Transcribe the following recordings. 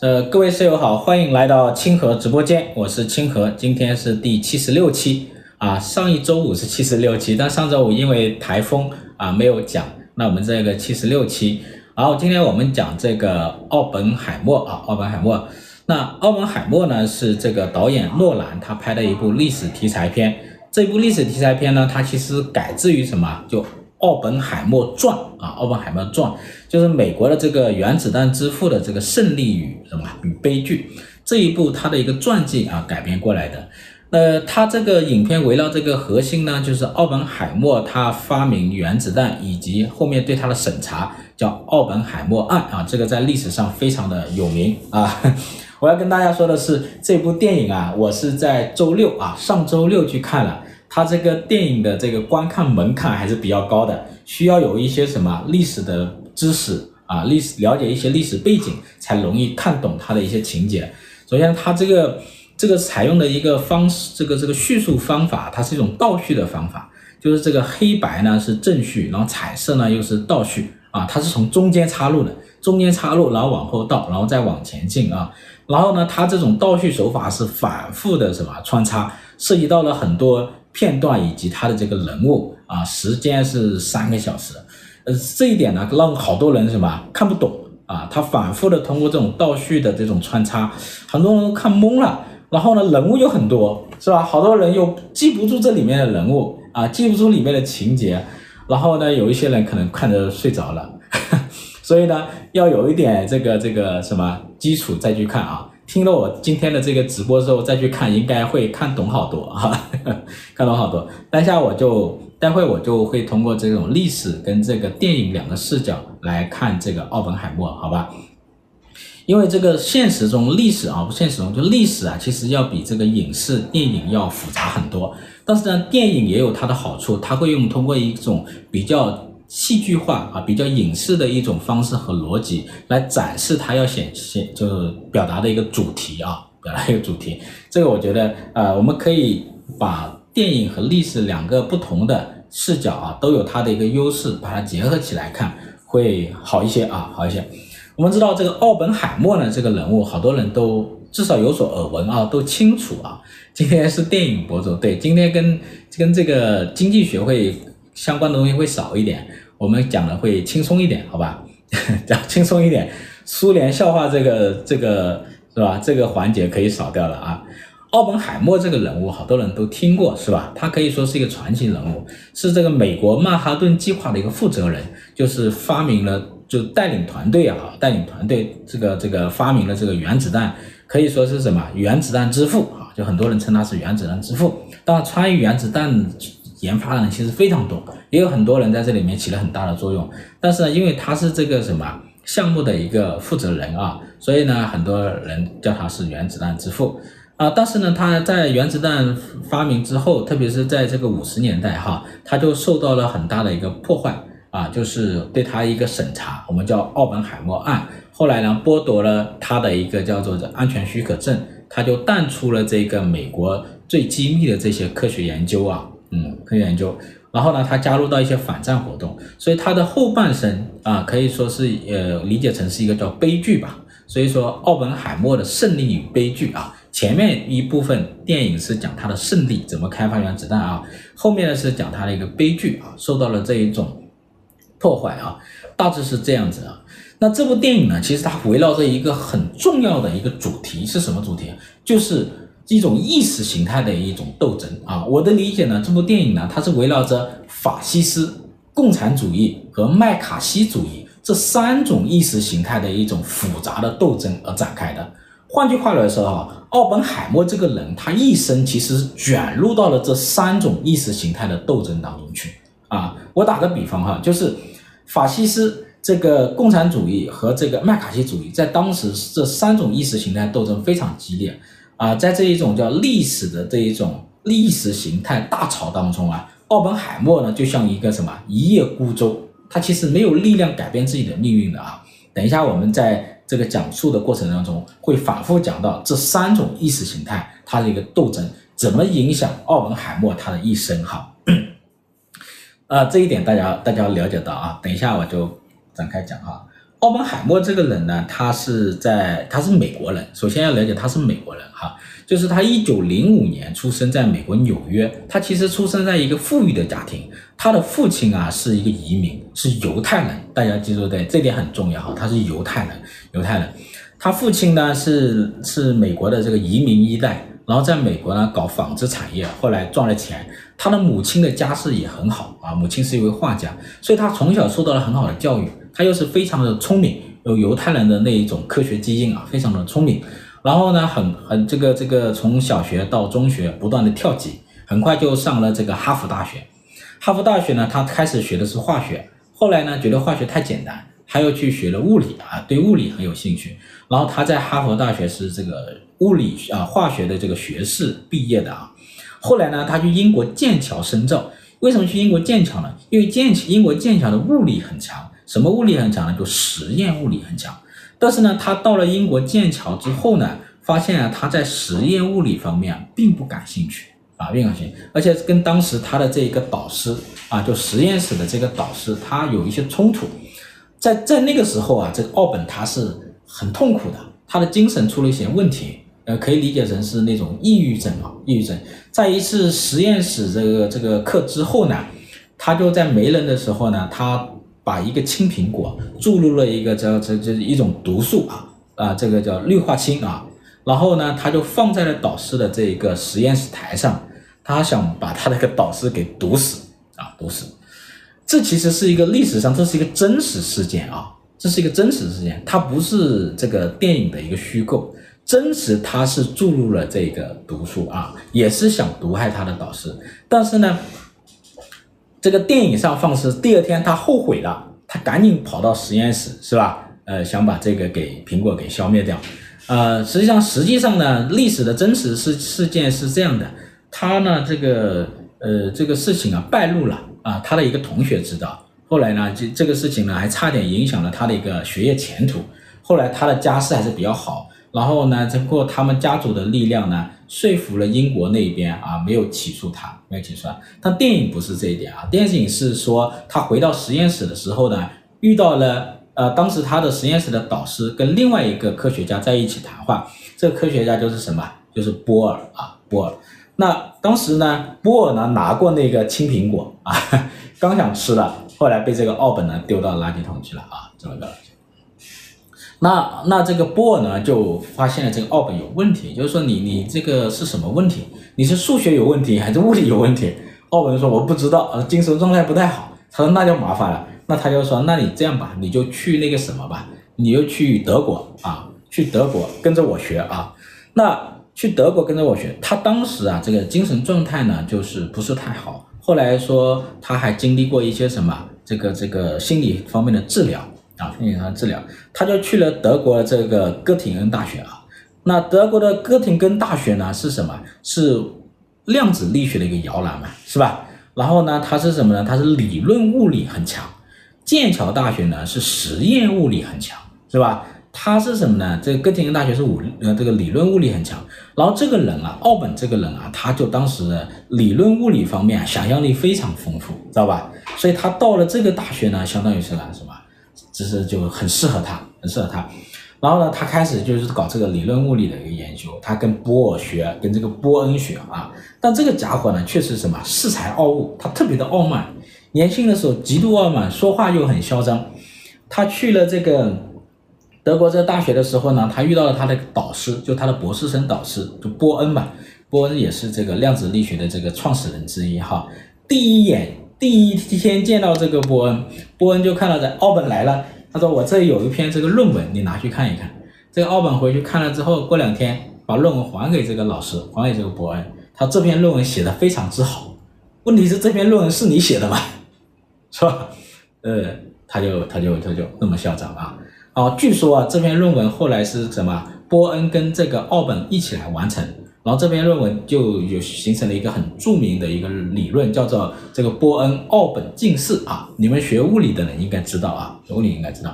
呃，各位室友好，欢迎来到清河直播间，我是清河，今天是第七十六期啊。上一周五是七十六期，但上周五因为台风啊没有讲，那我们这个七十六期。然后今天我们讲这个奥本海默啊，奥本海默。那奥本海默呢是这个导演诺兰他拍的一部历史题材片，这部历史题材片呢，它其实改自于什么？就奥本海默传啊，奥本海默传就是美国的这个原子弹之父的这个胜利与什么与悲剧这一部他的一个传记啊改编过来的。呃，他这个影片围绕这个核心呢，就是奥本海默他发明原子弹以及后面对他的审查，叫奥本海默案啊，这个在历史上非常的有名啊。我要跟大家说的是，这部电影啊，我是在周六啊，上周六去看了。它这个电影的这个观看门槛还是比较高的，需要有一些什么历史的知识啊，历史了解一些历史背景，才容易看懂它的一些情节。首先，它这个这个采用的一个方式，这个这个叙述方法，它是一种倒叙的方法，就是这个黑白呢是正叙，然后彩色呢又是倒叙啊，它是从中间插入的，中间插入，然后往后倒，然后再往前进啊。然后呢，它这种倒叙手法是反复的什么穿插，涉及到了很多。片段以及他的这个人物啊，时间是三个小时，呃，这一点呢，让好多人什么看不懂啊，他反复的通过这种倒叙的这种穿插，很多人都看懵了。然后呢，人物又很多，是吧？好多人又记不住这里面的人物啊，记不住里面的情节。然后呢，有一些人可能看着睡着了，所以呢，要有一点这个这个什么基础再去看啊。听了我今天的这个直播之后再去看，应该会看懂好多哈，看懂好多。待下我就待会我就会通过这种历史跟这个电影两个视角来看这个奥本海默，好吧？因为这个现实中历史啊，不现实中就历史啊，其实要比这个影视电影要复杂很多。但是呢，电影也有它的好处，它会用通过一种比较。戏剧化啊，比较影视的一种方式和逻辑来展示他要显现，就是表达的一个主题啊，表达一个主题。这个我觉得，呃，我们可以把电影和历史两个不同的视角啊，都有它的一个优势，把它结合起来看会好一些啊，好一些。我们知道这个奥本海默呢，这个人物好多人都至少有所耳闻啊，都清楚啊。今天是电影博主，对，今天跟跟这个经济学会。相关的东西会少一点，我们讲的会轻松一点，好吧？讲轻松一点，苏联笑话这个这个是吧？这个环节可以少掉了啊。奥本海默这个人物，好多人都听过是吧？他可以说是一个传奇人物，是这个美国曼哈顿计划的一个负责人，就是发明了，就带领团队啊，带领团队这个这个发明了这个原子弹，可以说是什么原子弹之父啊？就很多人称他是原子弹之父。当然，参与原子弹。研发的人其实非常多，也有很多人在这里面起了很大的作用。但是呢，因为他是这个什么项目的一个负责人啊，所以呢，很多人叫他是原子弹之父啊。但是呢，他在原子弹发明之后，特别是在这个五十年代哈，他就受到了很大的一个破坏啊，就是对他一个审查，我们叫奥本海默案。后来呢，剥夺了他的一个叫做安全许可证，他就淡出了这个美国最机密的这些科学研究啊。嗯，科学研究，然后呢，他加入到一些反战活动，所以他的后半生啊，可以说是呃，理解成是一个叫悲剧吧。所以说，奥本海默的胜利与悲剧啊，前面一部分电影是讲他的胜利，怎么开发原子弹啊，后面呢是讲他的一个悲剧啊，受到了这一种破坏啊，大致是这样子啊。那这部电影呢，其实它围绕着一个很重要的一个主题是什么主题？就是。一种意识形态的一种斗争啊，我的理解呢，这部电影呢，它是围绕着法西斯、共产主义和麦卡锡主义这三种意识形态的一种复杂的斗争而展开的。换句话来说啊，奥本海默这个人，他一生其实卷入到了这三种意识形态的斗争当中去啊。我打个比方哈，就是法西斯、这个共产主义和这个麦卡锡主义，在当时这三种意识形态斗争非常激烈。啊，在这一种叫历史的这一种历史形态大潮当中啊，奥本海默呢就像一个什么一叶孤舟，他其实没有力量改变自己的命运的啊。等一下我们在这个讲述的过程当中会反复讲到这三种意识形态它的一个斗争怎么影响奥本海默他的一生哈。啊，这一点大家大家要了解到啊，等一下我就展开讲哈。奥本海默这个人呢，他是在他是美国人，首先要了解他是美国人哈，就是他一九零五年出生在美国纽约，他其实出生在一个富裕的家庭，他的父亲啊是一个移民，是犹太人，大家记住对，这点很重要哈，他是犹太人，犹太人，他父亲呢是是美国的这个移民一代，然后在美国呢搞纺织产业，后来赚了钱，他的母亲的家世也很好啊，母亲是一位画家，所以他从小受到了很好的教育。他又是非常的聪明，有犹太人的那一种科学基因啊，非常的聪明。然后呢，很很这个这个从小学到中学不断的跳级，很快就上了这个哈佛大学。哈佛大学呢，他开始学的是化学，后来呢觉得化学太简单，他又去学了物理啊，对物理很有兴趣。然后他在哈佛大学是这个物理啊化学的这个学士毕业的啊。后来呢，他去英国剑桥深造。为什么去英国剑桥呢？因为剑英国剑桥的物理很强。什么物理很强呢？就实验物理很强。但是呢，他到了英国剑桥之后呢，发现啊，他在实验物理方面，并不感兴趣啊，并不感兴趣，而且跟当时他的这一个导师啊，就实验室的这个导师，他有一些冲突。在在那个时候啊，这个奥本他是很痛苦的，他的精神出了一些问题，呃，可以理解成是那种抑郁症啊，抑郁症。在一次实验室这个这个课之后呢，他就在没人的时候呢，他。把一个青苹果注入了一个叫这这一种毒素啊啊，这个叫氯化氢啊，然后呢，他就放在了导师的这个实验室台上，他想把他那个导师给毒死啊，毒死。这其实是一个历史上，这是一个真实事件啊，这是一个真实事件，它不是这个电影的一个虚构，真实他是注入了这个毒素啊，也是想毒害他的导师，但是呢。这个电影上放是第二天，他后悔了，他赶紧跑到实验室，是吧？呃，想把这个给苹果给消灭掉。呃，实际上，实际上呢，历史的真实事事件是这样的，他呢，这个呃，这个事情啊败露了啊，他的一个同学知道，后来呢，这这个事情呢还差点影响了他的一个学业前途。后来他的家世还是比较好。然后呢，经过他们家族的力量呢，说服了英国那边啊，没有起诉他，没有起诉他。但电影不是这一点啊，电影是说他回到实验室的时候呢，遇到了呃，当时他的实验室的导师跟另外一个科学家在一起谈话。这个科学家就是什么？就是波尔啊，波尔。那当时呢，波尔呢拿过那个青苹果啊，刚想吃了，后来被这个奥本呢丢到垃圾桶去了啊，这么个。那那这个波尔呢，就发现了这个奥本有问题，就是说你你这个是什么问题？你是数学有问题还是物理有问题？奥本说我不知道，呃，精神状态不太好。他说那就麻烦了，那他就说那你这样吧，你就去那个什么吧，你就去德国啊，去德国跟着我学啊。那去德国跟着我学，他当时啊这个精神状态呢就是不是太好。后来说他还经历过一些什么这个这个心理方面的治疗。啊，进行他治疗，他就去了德国的这个哥廷根大学啊。那德国的哥廷根大学呢是什么？是量子力学的一个摇篮嘛，是吧？然后呢，它是什么呢？它是理论物理很强。剑桥大学呢是实验物理很强，是吧？它是什么呢？这个哥廷根大学是物呃这个理论物理很强。然后这个人啊，奥本这个人啊，他就当时理论物理方面想象力非常丰富，知道吧？所以他到了这个大学呢，相当于是什么？其实就很适合他，很适合他。然后呢，他开始就是搞这个理论物理的一个研究。他跟波尔学，跟这个波恩学啊。但这个家伙呢，确实什么恃才傲物，他特别的傲慢。年轻的时候极度傲慢，说话又很嚣张。他去了这个德国这个大学的时候呢，他遇到了他的导师，就他的博士生导师，就波恩嘛。波恩也是这个量子力学的这个创始人之一哈。第一眼。第一天见到这个波恩，波恩就看到这奥本来了。他说：“我这里有一篇这个论文，你拿去看一看。”这个奥本回去看了之后，过两天把论文还给这个老师，还给这个波恩。他这篇论文写的非常之好。问题是这篇论文是你写的吗？是吧？呃，他就他就他就那么嚣张啊。哦，据说啊，这篇论文后来是什么？波恩跟这个奥本一起来完成。然后这篇论文就有形成了一个很著名的一个理论，叫做这个波恩奥本近似啊。你们学物理的人应该知道啊，学物理应该知道。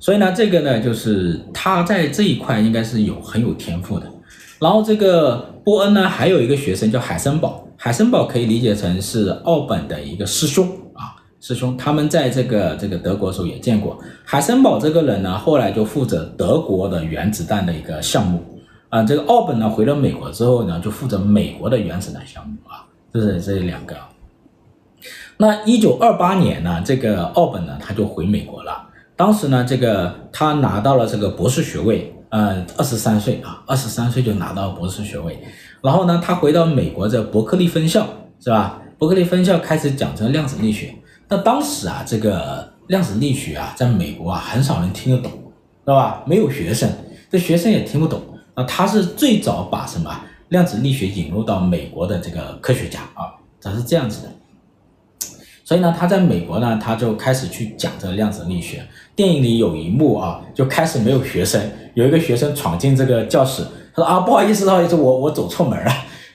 所以呢，这个呢，就是他在这一块应该是有很有天赋的。然后这个波恩呢，还有一个学生叫海森堡，海森堡可以理解成是奥本的一个师兄啊，师兄，他们在这个这个德国的时候也见过。海森堡这个人呢，后来就负责德国的原子弹的一个项目啊。这个奥本呢，回了美国之后呢，就负责美国的原子弹项目啊。这是这两个。那一九二八年呢，这个奥本呢，他就回美国了。当时呢，这个他拿到了这个博士学位，呃，二十三岁啊，二十三岁就拿到博士学位。然后呢，他回到美国的伯克利分校，是吧？伯克利分校开始讲这个量子力学。那当时啊，这个量子力学啊，在美国啊，很少人听得懂，是吧？没有学生，这学生也听不懂。他是最早把什么量子力学引入到美国的这个科学家啊，他是这样子的。所以呢，他在美国呢，他就开始去讲这个量子力学。电影里有一幕啊，就开始没有学生，有一个学生闯进这个教室，他说啊，不好意思，不好意思，我我走错门了。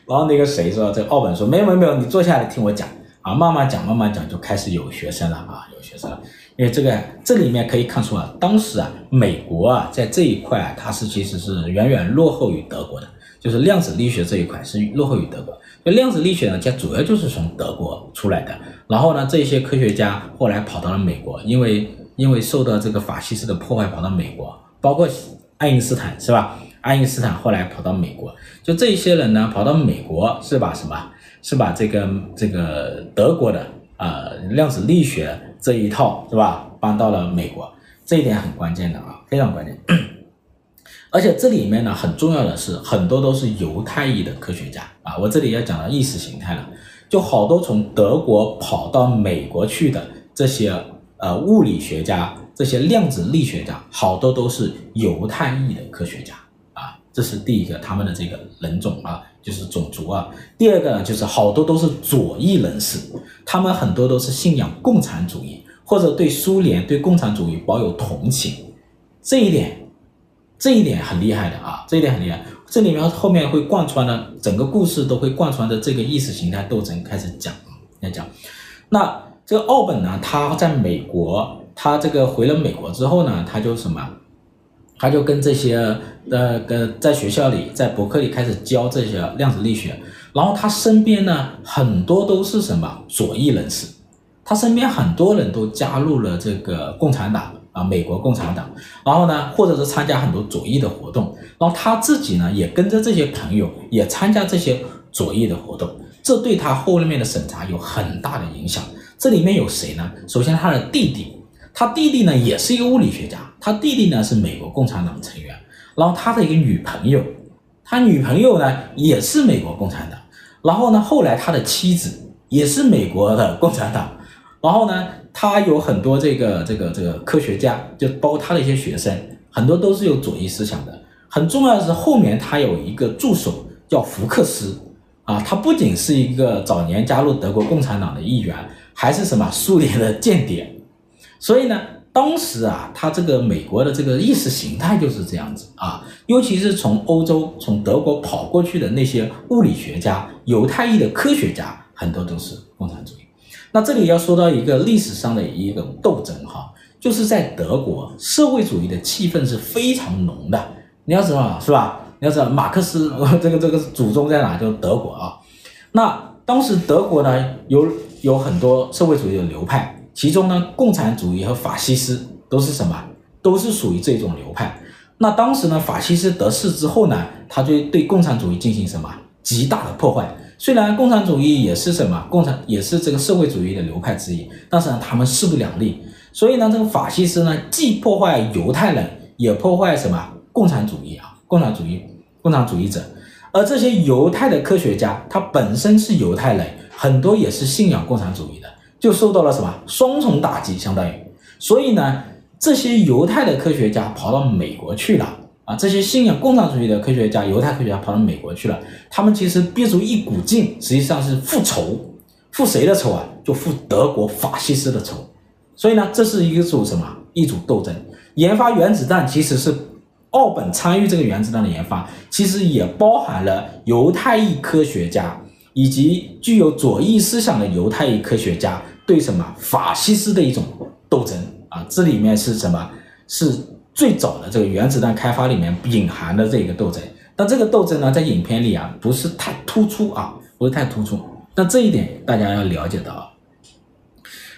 然后那个谁说，这个奥本说，没有没有没有，你坐下来听我讲啊，慢慢讲慢慢讲，就开始有学生了啊，有学生了。因为这个这里面可以看出啊，当时啊，美国啊，在这一块啊，它是其实是远远落后于德国的，就是量子力学这一块是落后于德国。那量子力学呢，它主要就是从德国出来的。然后呢，这些科学家后来跑到了美国，因为因为受到这个法西斯的破坏，跑到美国，包括爱因斯坦是吧？爱因斯坦后来跑到美国，就这些人呢，跑到美国是把什么？是把这个这个德国的呃量子力学这一套是吧，搬到了美国，这一点很关键的啊，非常关键。而且这里面呢，很重要的是，很多都是犹太裔的科学家啊，我这里要讲到意识形态了。就好多从德国跑到美国去的这些呃物理学家，这些量子力学家，好多都是犹太裔的科学家啊，这是第一个他们的这个人种啊，就是种族啊。第二个呢，就是好多都是左翼人士，他们很多都是信仰共产主义，或者对苏联、对共产主义保有同情。这一点，这一点很厉害的啊，这一点很厉害。这里面后面会贯穿的整个故事都会贯穿着这个意识形态斗争开始讲，来讲。那这个奥本呢，他在美国，他这个回了美国之后呢，他就什么？他就跟这些呃跟在学校里，在博客里开始教这些量子力学。然后他身边呢，很多都是什么左翼人士，他身边很多人都加入了这个共产党。啊，美国共产党，然后呢，或者是参加很多左翼的活动，然后他自己呢也跟着这些朋友也参加这些左翼的活动，这对他后面的审查有很大的影响。这里面有谁呢？首先他的弟弟，他弟弟呢也是一个物理学家，他弟弟呢是美国共产党成员，然后他的一个女朋友，他女朋友呢也是美国共产党，然后呢后来他的妻子也是美国的共产党，然后呢。他有很多这个这个这个科学家，就包括他的一些学生，很多都是有左翼思想的。很重要的是后面他有一个助手叫福克斯，啊，他不仅是一个早年加入德国共产党的一员，还是什么苏联的间谍。所以呢，当时啊，他这个美国的这个意识形态就是这样子啊，尤其是从欧洲从德国跑过去的那些物理学家、犹太裔的科学家，很多都是共产主义。那这里要说到一个历史上的一个斗争哈，就是在德国社会主义的气氛是非常浓的。你要知道是吧？你要知道马克思这个这个祖宗在哪？就是德国啊。那当时德国呢有有很多社会主义的流派，其中呢共产主义和法西斯都是什么？都是属于这种流派。那当时呢法西斯得势之后呢，他就对共产主义进行什么极大的破坏。虽然共产主义也是什么，共产也是这个社会主义的流派之一，但是呢，他们势不两立。所以呢，这个法西斯呢，既破坏犹太人，也破坏什么共产主义啊，共产主义，共产主义者。而这些犹太的科学家，他本身是犹太人，很多也是信仰共产主义的，就受到了什么双重打击，相当于。所以呢，这些犹太的科学家跑到美国去了。啊，这些信仰共产主义的科学家、犹太科学家跑到美国去了，他们其实憋足一股劲，实际上是复仇，复谁的仇啊？就复德国法西斯的仇。所以呢，这是一组什么？一组斗争。研发原子弹其实是奥本参与这个原子弹的研发，其实也包含了犹太裔科学家以及具有左翼思想的犹太裔科学家对什么法西斯的一种斗争啊。这里面是什么？是。最早的这个原子弹开发里面隐含的这个斗争，但这个斗争呢，在影片里啊不是太突出啊，不是太突出。那这一点大家要了解到。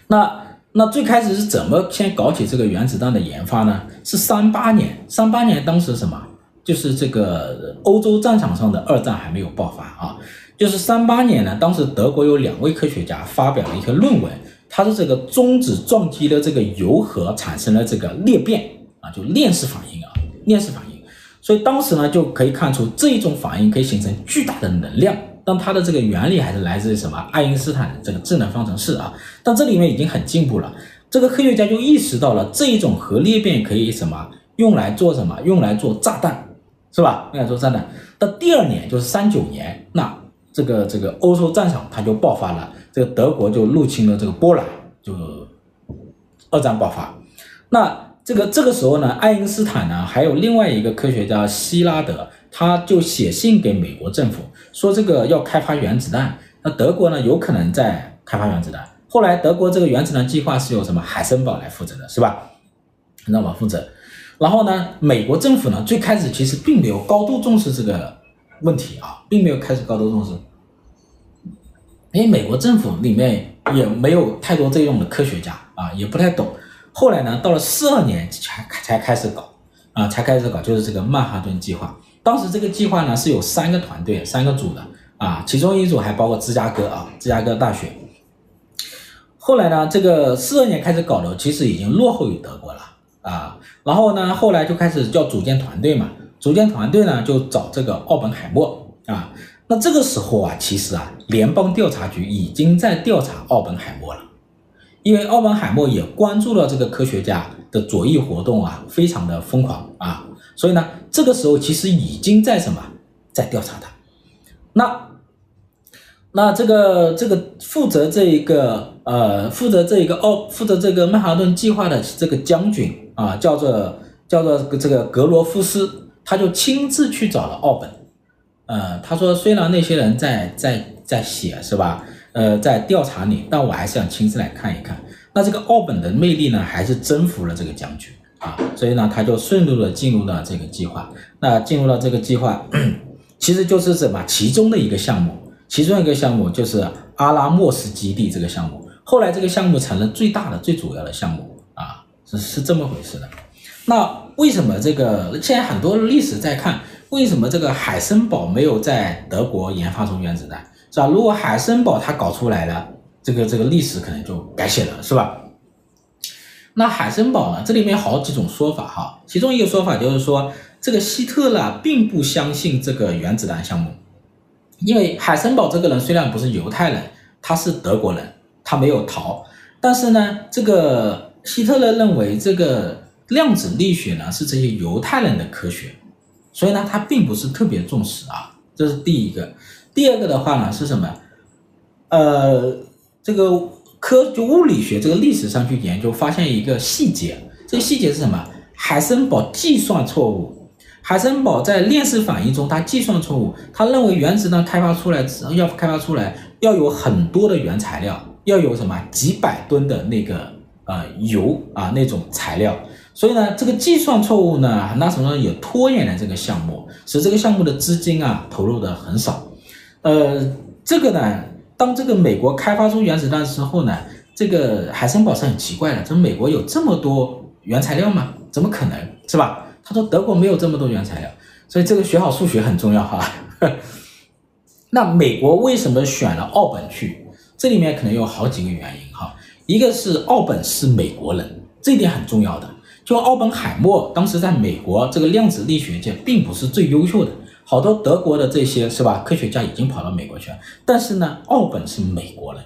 那那最开始是怎么先搞起这个原子弹的研发呢？是三八年，三八年当时什么？就是这个欧洲战场上的二战还没有爆发啊。就是三八年呢，当时德国有两位科学家发表了一篇论文，他说这个中子撞击的这个铀核产生了这个裂变啊，就链式反应啊，链式反应。所以当时呢就可以看出这一种反应可以形成巨大的能量。但它的这个原理还是来自于什么？爱因斯坦的这个质能方程式啊。但这里面已经很进步了，这个科学家就意识到了这一种核裂变可以什么？用来做什么？用来做炸弹，是吧？用来做炸弹。到第二年就是三九年，那这个这个欧洲战场它就爆发了，这个德国就入侵了这个波兰，就二战爆发。那这个这个时候呢，爱因斯坦呢，还有另外一个科学家希拉德。他就写信给美国政府说，这个要开发原子弹，那德国呢有可能在开发原子弹。后来德国这个原子弹计划是由什么海森堡来负责的，是吧？海森堡负责。然后呢，美国政府呢最开始其实并没有高度重视这个问题啊，并没有开始高度重视，因为美国政府里面也没有太多这种的科学家啊，也不太懂。后来呢，到了四二年才才开始搞啊，才开始搞，就是这个曼哈顿计划。当时这个计划呢是有三个团队、三个组的啊，其中一组还包括芝加哥啊，芝加哥大学。后来呢，这个四二年开始搞的，其实已经落后于德国了啊。然后呢，后来就开始叫组建团队嘛，组建团队呢就找这个奥本海默啊。那这个时候啊，其实啊，联邦调查局已经在调查奥本海默了，因为奥本海默也关注了这个科学家的左翼活动啊，非常的疯狂啊。所以呢，这个时候其实已经在什么，在调查他。那那这个这个负责这一个呃负责这一个奥负责这个曼哈顿计划的这个将军啊，叫做叫做这个格罗夫斯，他就亲自去找了奥本。呃，他说虽然那些人在在在写是吧，呃，在调查你，但我还是想亲自来看一看。那这个奥本的魅力呢，还是征服了这个将军。啊，所以呢，他就顺路的进入了这个计划。那进入了这个计划，其实就是什么？其中的一个项目，其中一个项目就是阿拉莫斯基地这个项目。后来这个项目成了最大的、最主要的项目啊，是是这么回事的。那为什么这个现在很多历史在看，为什么这个海森堡没有在德国研发出原子弹？是吧？如果海森堡他搞出来了，这个这个历史可能就改写了，是吧？那海森堡呢？这里面好几种说法哈，其中一个说法就是说，这个希特勒并不相信这个原子弹项目，因为海森堡这个人虽然不是犹太人，他是德国人，他没有逃，但是呢，这个希特勒认为这个量子力学呢是这些犹太人的科学，所以呢，他并不是特别重视啊，这是第一个。第二个的话呢是什么？呃，这个。科就物理学这个历史上去研究，发现一个细节，这个细节是什么？海森堡计算错误。海森堡在链式反应中，他计算错误，他认为原子弹开发出来要开发出来要有很多的原材料，要有什么几百吨的那个呃油啊那种材料，所以呢，这个计算错误呢，那什么呢也拖延了这个项目，使这个项目的资金啊投入的很少。呃，这个呢。当这个美国开发出原子弹之后呢，这个海森堡是很奇怪的，这美国有这么多原材料吗？怎么可能是吧？他说德国没有这么多原材料，所以这个学好数学很重要哈。那美国为什么选了奥本去？这里面可能有好几个原因哈。一个是奥本是美国人，这一点很重要的。就奥本海默当时在美国这个量子力学界并不是最优秀的。好多德国的这些是吧？科学家已经跑到美国去了，但是呢，奥本是美国人，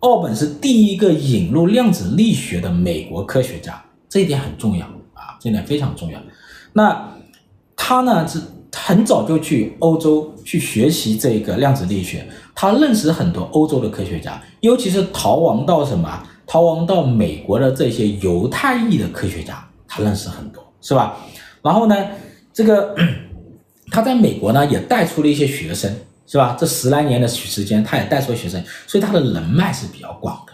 奥本是第一个引入量子力学的美国科学家，这一点很重要啊，这点非常重要。那他呢是很早就去欧洲去学习这个量子力学，他认识很多欧洲的科学家，尤其是逃亡到什么？逃亡到美国的这些犹太裔的科学家，他认识很多，是吧？然后呢，这个。他在美国呢，也带出了一些学生，是吧？这十来年的时间，他也带出了学生，所以他的人脉是比较广的。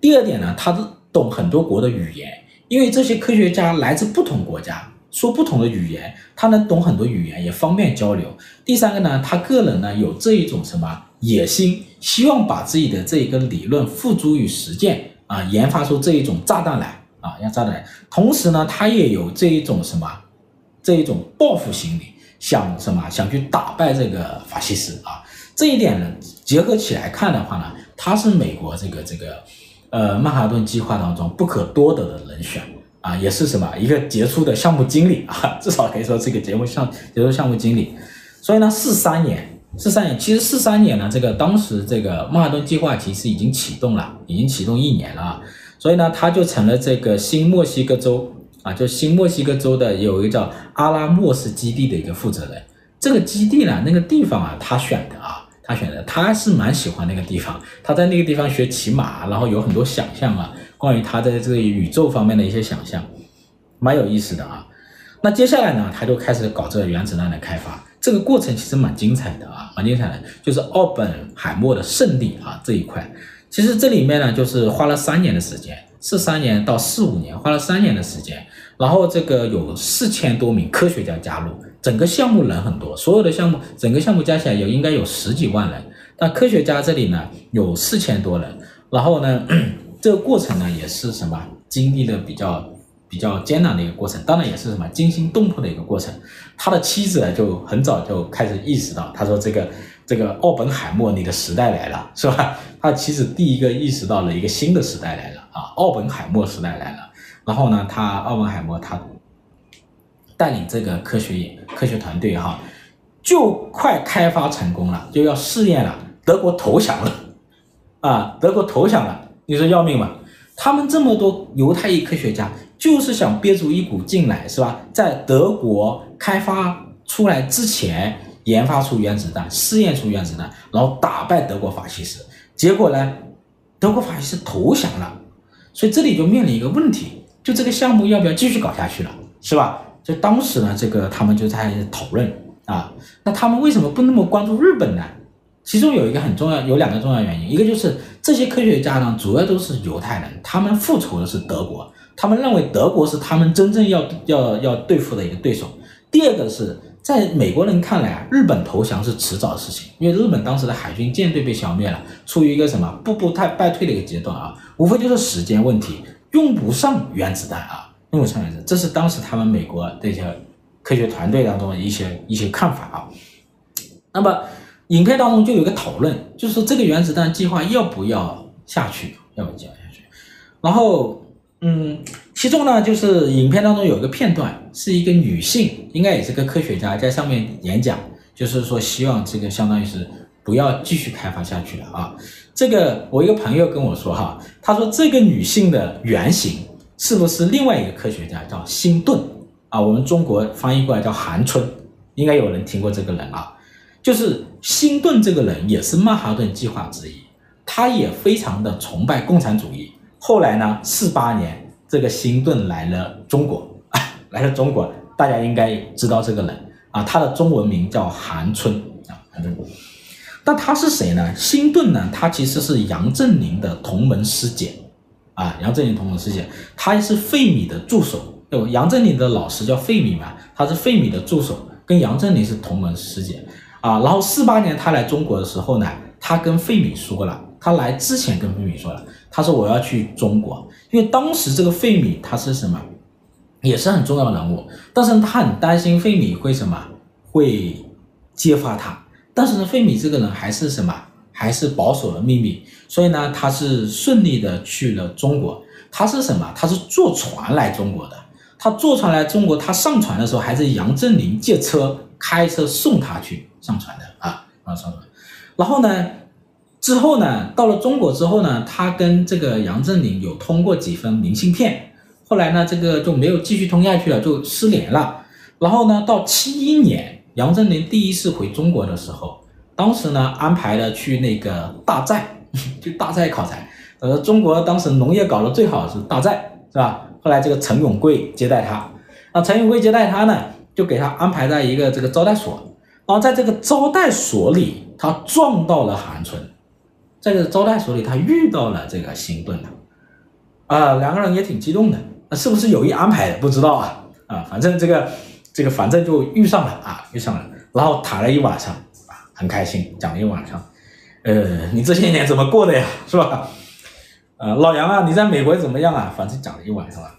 第二点呢，他懂很多国的语言，因为这些科学家来自不同国家，说不同的语言，他能懂很多语言，也方便交流。第三个呢，他个人呢有这一种什么野心，希望把自己的这一个理论付诸于实践啊，研发出这一种炸弹来啊，要炸弹。同时呢，他也有这一种什么，这一种报复心理，想什么，想去打败这个法西斯啊。这一点呢，结合起来看的话呢，他是美国这个这个呃曼哈顿计划当中不可多得的人选啊，也是什么一个杰出的项目经理啊，至少可以说这个节目项杰出项目经理。所以呢，四三年。四三年，其实四三年呢，这个当时这个曼哈顿计划其实已经启动了，已经启动一年了啊，所以呢，他就成了这个新墨西哥州啊，就新墨西哥州的有一个叫阿拉莫斯基地的一个负责人。这个基地呢，那个地方啊，他选的啊，他选的，他是蛮喜欢那个地方，他在那个地方学骑马，然后有很多想象啊，关于他在这个宇宙方面的一些想象，蛮有意思的啊。那接下来呢，他就开始搞这个原子弹的开发。这个过程其实蛮精彩的啊，蛮精彩的，就是奥本海默的胜利啊这一块。其实这里面呢，就是花了三年的时间，四三年到四五年，花了三年的时间。然后这个有四千多名科学家加入，整个项目人很多，所有的项目整个项目加起来有应该有十几万人，但科学家这里呢有四千多人。然后呢，这个过程呢也是什么，经历了比较。比较艰难的一个过程，当然也是什么惊心动魄的一个过程。他的妻子呢就很早就开始意识到，他说：“这个这个奥本海默，你的时代来了，是吧？”他其实第一个意识到了一个新的时代来了啊，奥本海默时代来了。然后呢，他奥本海默他带领这个科学科学团队哈，就快开发成功了，就要试验了。德国投降了啊，德国投降了，你说要命吗？他们这么多犹太裔科学家。就是想憋足一股劲来，是吧？在德国开发出来之前，研发出原子弹，试验出原子弹，然后打败德国法西斯。结果呢，德国法西斯投降了，所以这里就面临一个问题，就这个项目要不要继续搞下去了，是吧？就当时呢，这个他们就在讨论啊，那他们为什么不那么关注日本呢？其中有一个很重要，有两个重要原因，一个就是这些科学家呢，主要都是犹太人，他们复仇的是德国。他们认为德国是他们真正要要要对付的一个对手。第二个是在美国人看来啊，日本投降是迟早的事情，因为日本当时的海军舰队被消灭了，处于一个什么步步太败退的一个阶段啊，无非就是时间问题，用不上原子弹啊，用不上原子弹，这是当时他们美国的一些科学团队当中的一些一些看法啊。那么影片当中就有个讨论，就是这个原子弹计划要不要下去，要不要下去，然后。嗯，其中呢，就是影片当中有一个片段，是一个女性，应该也是个科学家，在上面演讲，就是说希望这个相当于是不要继续开发下去了啊。这个我一个朋友跟我说哈，他说这个女性的原型是不是另外一个科学家叫辛顿啊？我们中国翻译过来叫韩春，应该有人听过这个人啊。就是辛顿这个人也是曼哈顿计划之一，他也非常的崇拜共产主义。后来呢，四八年，这个辛顿来了中国，来了中国，大家应该知道这个人啊，他的中文名叫韩春啊，韩春。但他是谁呢？辛顿呢，他其实是杨振宁的同门师姐啊，杨振宁同门师姐，他是费米的助手，杨振宁的老师叫费米嘛，他是费米的助手，跟杨振宁是同门师姐啊。然后四八年他来中国的时候呢，他跟费米说了，他来之前跟费米说了。他说我要去中国，因为当时这个费米他是什么，也是很重要的人物，但是他很担心费米会什么，会揭发他。但是呢，费米这个人还是什么，还是保守了秘密，所以呢，他是顺利的去了中国。他是什么？他是坐船来中国的。他坐船来中国，他上船的时候还是杨振宁借车开车送他去上船的啊啊上船。然后呢，之后呢，到了中国之后呢，他跟这个杨振宁有通过几封明信片，后来呢，这个就没有继续通下去了，就失联了。然后呢，到七一年，杨振宁第一次回中国的时候，当时呢安排了去那个大寨，去大寨考察。呃，中国当时农业搞得最好是大寨，是吧？后来这个陈永贵接待他，那陈永贵接待他呢，就给他安排在一个这个招待所，然后在这个招待所里，他撞到了韩春。在这个招待所里，他遇到了这个辛顿了，啊，两个人也挺激动的，是不是有意安排的？不知道啊，啊，反正这个这个反正就遇上了啊，遇上了，然后谈了一晚上啊，很开心，讲了一晚上，呃，你这些年怎么过的呀，是吧？呃，老杨啊，你在美国怎么样啊？反正讲了一晚上了。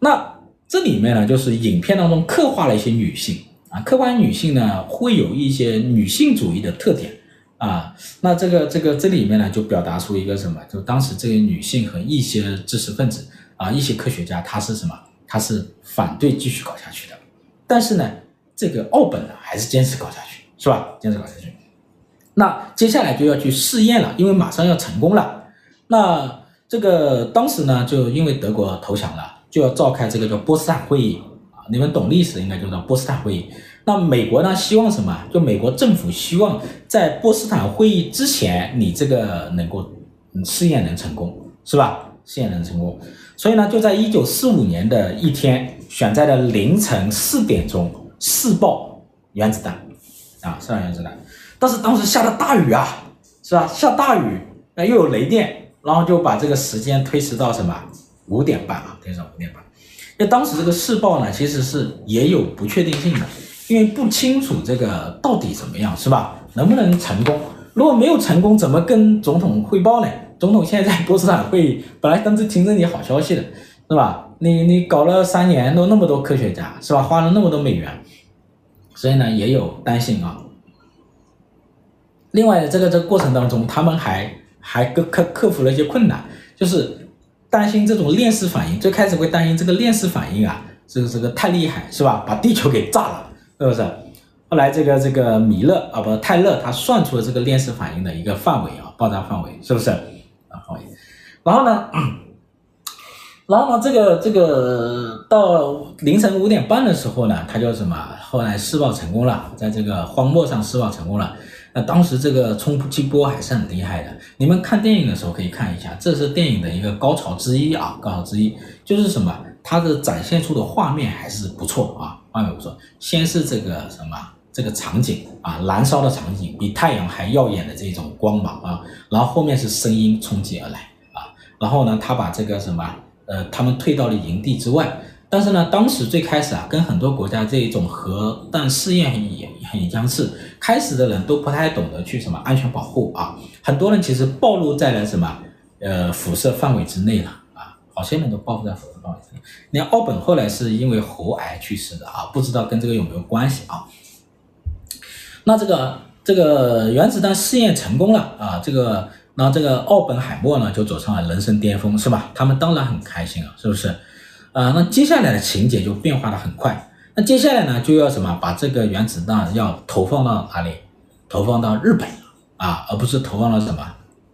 那这里面呢，就是影片当中刻画了一些女性啊，客观女性呢会有一些女性主义的特点啊。那这个这个这里面呢，就表达出一个什么？就当时这些女性和一些知识分子啊，一些科学家，他是什么？他是反对继续搞下去的。但是呢，这个奥本呢，还是坚持搞下去，是吧？坚持搞下去。那接下来就要去试验了，因为马上要成功了。那这个当时呢，就因为德国投降了，就要召开这个叫波茨坦会议啊。你们懂历史应该就知道波茨坦会议。那美国呢，希望什么？就美国政府希望在波茨坦会议之前，你这个能够试验能成功，是吧？试验能成功。所以呢，就在一九四五年的一天，选在了凌晨四点钟试爆原子弹啊，试爆原子弹。但是当时下了大雨啊，是吧？下大雨，那又有雷电，然后就把这个时间推迟到什么五点半啊，推迟到五点半。因为当时这个试爆呢，其实是也有不确定性的，因为不清楚这个到底怎么样，是吧？能不能成功？如果没有成功，怎么跟总统汇报呢？总统现在在波茨坦会议，本来当时听着你好消息的，是吧？你你搞了三年，都那么多科学家，是吧？花了那么多美元，所以呢，也有担心啊。另外，这个这个过程当中，他们还还克克克服了一些困难，就是担心这种链式反应。最开始会担心这个链式反应啊，这个这个太厉害，是吧？把地球给炸了，是不是？后来这个这个米勒啊，不泰勒，他算出了这个链式反应的一个范围啊，爆炸范围，是不是？啊，范围。然后呢，然后呢，这个这个到凌晨五点半的时候呢，他就什么？后来试爆成功了，在这个荒漠上试爆成功了。那当时这个冲击波还是很厉害的，你们看电影的时候可以看一下，这是电影的一个高潮之一啊，高潮之一就是什么？它的展现出的画面还是不错啊，画面不说。先是这个什么，这个场景啊，燃烧的场景比太阳还耀眼的这种光芒啊，然后后面是声音冲击而来啊，然后呢，他把这个什么，呃，他们退到了营地之外。但是呢，当时最开始啊，跟很多国家这一种核弹试验也很相似。开始的人都不太懂得去什么安全保护啊，很多人其实暴露在了什么呃辐射范围之内了啊，好些人都暴露在辐啊。你看奥本后来是因为喉癌去世的啊，不知道跟这个有没有关系啊？那这个这个原子弹试验成功了啊，这个那这个奥本海默呢就走上了人生巅峰，是吧？他们当然很开心啊，是不是？啊，那接下来的情节就变化的很快。那接下来呢，就要什么？把这个原子弹要投放到哪里？投放到日本啊，而不是投放到什么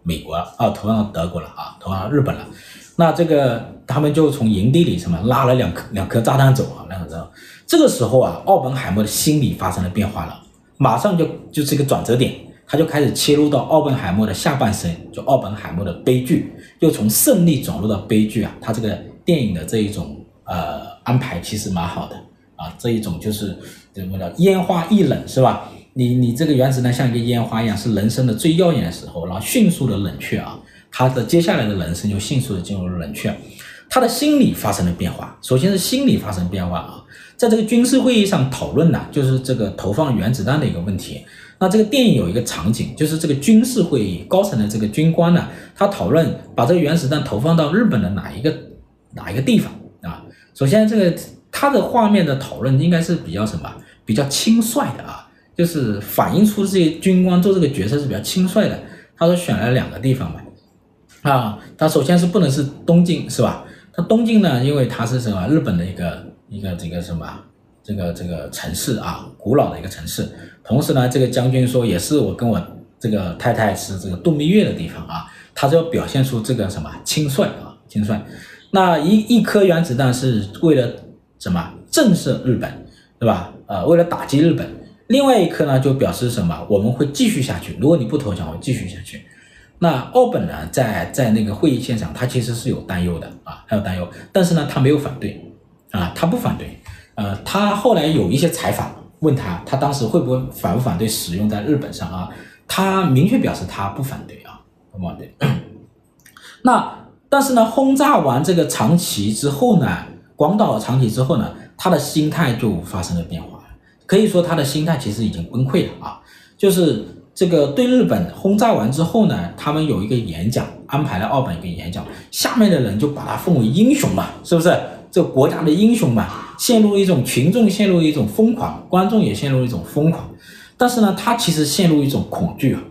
美国啊，投放到德国了啊，投放到日本了。那这个他们就从营地里什么拉了两颗两颗炸弹走啊，两颗炸弹。这个时候啊，奥本海默的心理发生了变化了，马上就就是一个转折点，他就开始切入到奥本海默的下半生，就奥本海默的悲剧，又从胜利转入到悲剧啊，他这个。电影的这一种呃安排其实蛮好的啊，这一种就是怎么叫烟花易冷是吧？你你这个原子弹像一个烟花一样，是人生的最耀眼的时候，然后迅速的冷却啊，他的接下来的人生就迅速的进入了冷却，他的心理发生了变化。首先是心理发生变化啊，在这个军事会议上讨论呢，就是这个投放原子弹的一个问题。那这个电影有一个场景，就是这个军事会议高层的这个军官呢，他讨论把这个原子弹投放到日本的哪一个。哪一个地方啊？首先，这个他的画面的讨论应该是比较什么？比较轻率的啊，就是反映出这些军官做这个决策是比较轻率的。他说选了两个地方嘛，啊，他首先是不能是东京，是吧？他东京呢，因为它是什么？日本的一个一个这个什么？这个这个城市啊，古老的一个城市。同时呢，这个将军说也是我跟我这个太太是这个度蜜月的地方啊，他就要表现出这个什么轻率啊，轻率。那一一颗原子弹是为了什么？震慑日本，对吧？呃，为了打击日本。另外一颗呢，就表示什么？我们会继续下去。如果你不投降，我继续下去。那奥本呢，在在那个会议现场，他其实是有担忧的啊，他有担忧。但是呢，他没有反对啊，他不反对。呃，他后来有一些采访问他，他当时会不会反不反对使用在日本上啊？他明确表示他不反对啊，不反对。那。但是呢，轰炸完这个长崎之后呢，广岛长崎之后呢，他的心态就发生了变化，可以说他的心态其实已经崩溃了啊。就是这个对日本轰炸完之后呢，他们有一个演讲，安排了奥本一个演讲，下面的人就把他奉为英雄嘛，是不是？这国家的英雄嘛，陷入一种群众陷入一种疯狂，观众也陷入一种疯狂。但是呢，他其实陷入一种恐惧啊。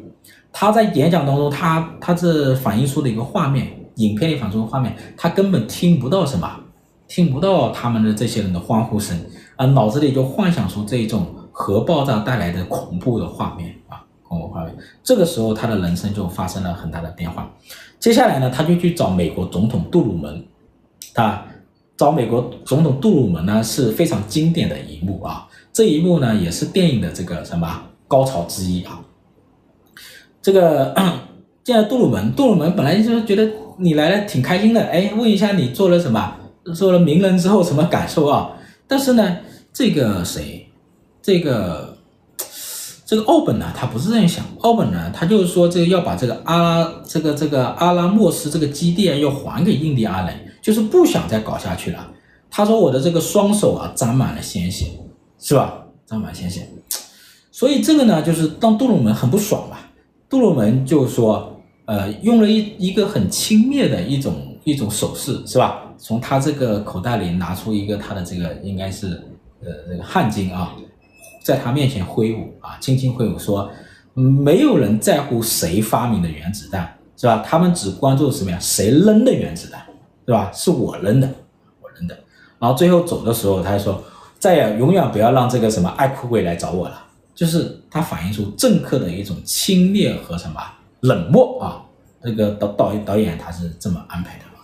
他在演讲当中，他他这反映出的一个画面，影片里反映出的画面，他根本听不到什么，听不到他们的这些人的欢呼声，啊脑子里就幻想出这一种核爆炸带来的恐怖的画面啊。这个时候，他的人生就发生了很大的变化。接下来呢，他就去找美国总统杜鲁门。他找美国总统杜鲁门呢，是非常经典的一幕啊。这一幕呢，也是电影的这个什么高潮之一啊。这个见了杜鲁门，杜鲁门本来就是觉得你来了挺开心的，哎，问一下你做了什么，做了名人之后什么感受啊？但是呢，这个谁，这个。这个奥本呢，他不是这样想。奥本呢，他就是说，这个要把这个阿拉这个这个阿拉莫斯这个基地啊，要还给印第安人，就是不想再搞下去了。他说：“我的这个双手啊，沾满了鲜血，是吧？沾满鲜血。”所以这个呢，就是让杜鲁门很不爽吧。杜鲁门就说：“呃，用了一一个很轻蔑的一种一种手势，是吧？从他这个口袋里拿出一个他的这个应该是呃这个汗巾啊。”在他面前挥舞啊，轻轻挥舞说：“没有人在乎谁发明的原子弹，是吧？他们只关注什么呀？谁扔的原子弹，是吧？是我扔的，我扔的。然后最后走的时候，他就说：再也永远不要让这个什么爱哭鬼来找我了。就是他反映出政客的一种轻蔑和什么冷漠啊。这个导导导演他是这么安排的啊，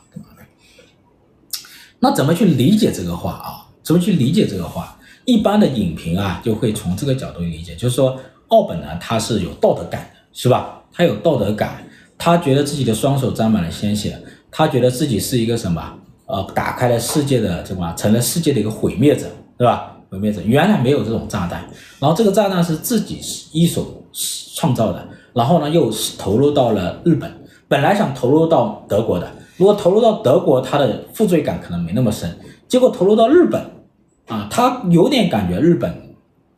那怎么去理解这个话啊？怎么去理解这个话？”一般的影评啊，就会从这个角度理解，就是说，奥本呢，他是有道德感的，是吧？他有道德感，他觉得自己的双手沾满了鲜血，他觉得自己是一个什么？呃，打开了世界的什么？成了世界的一个毁灭者，对吧？毁灭者，原来没有这种炸弹，然后这个炸弹是自己一手创造的，然后呢，又投入到了日本，本来想投入到德国的，如果投入到德国，他的负罪感可能没那么深，结果投入到日本。啊，他有点感觉日本，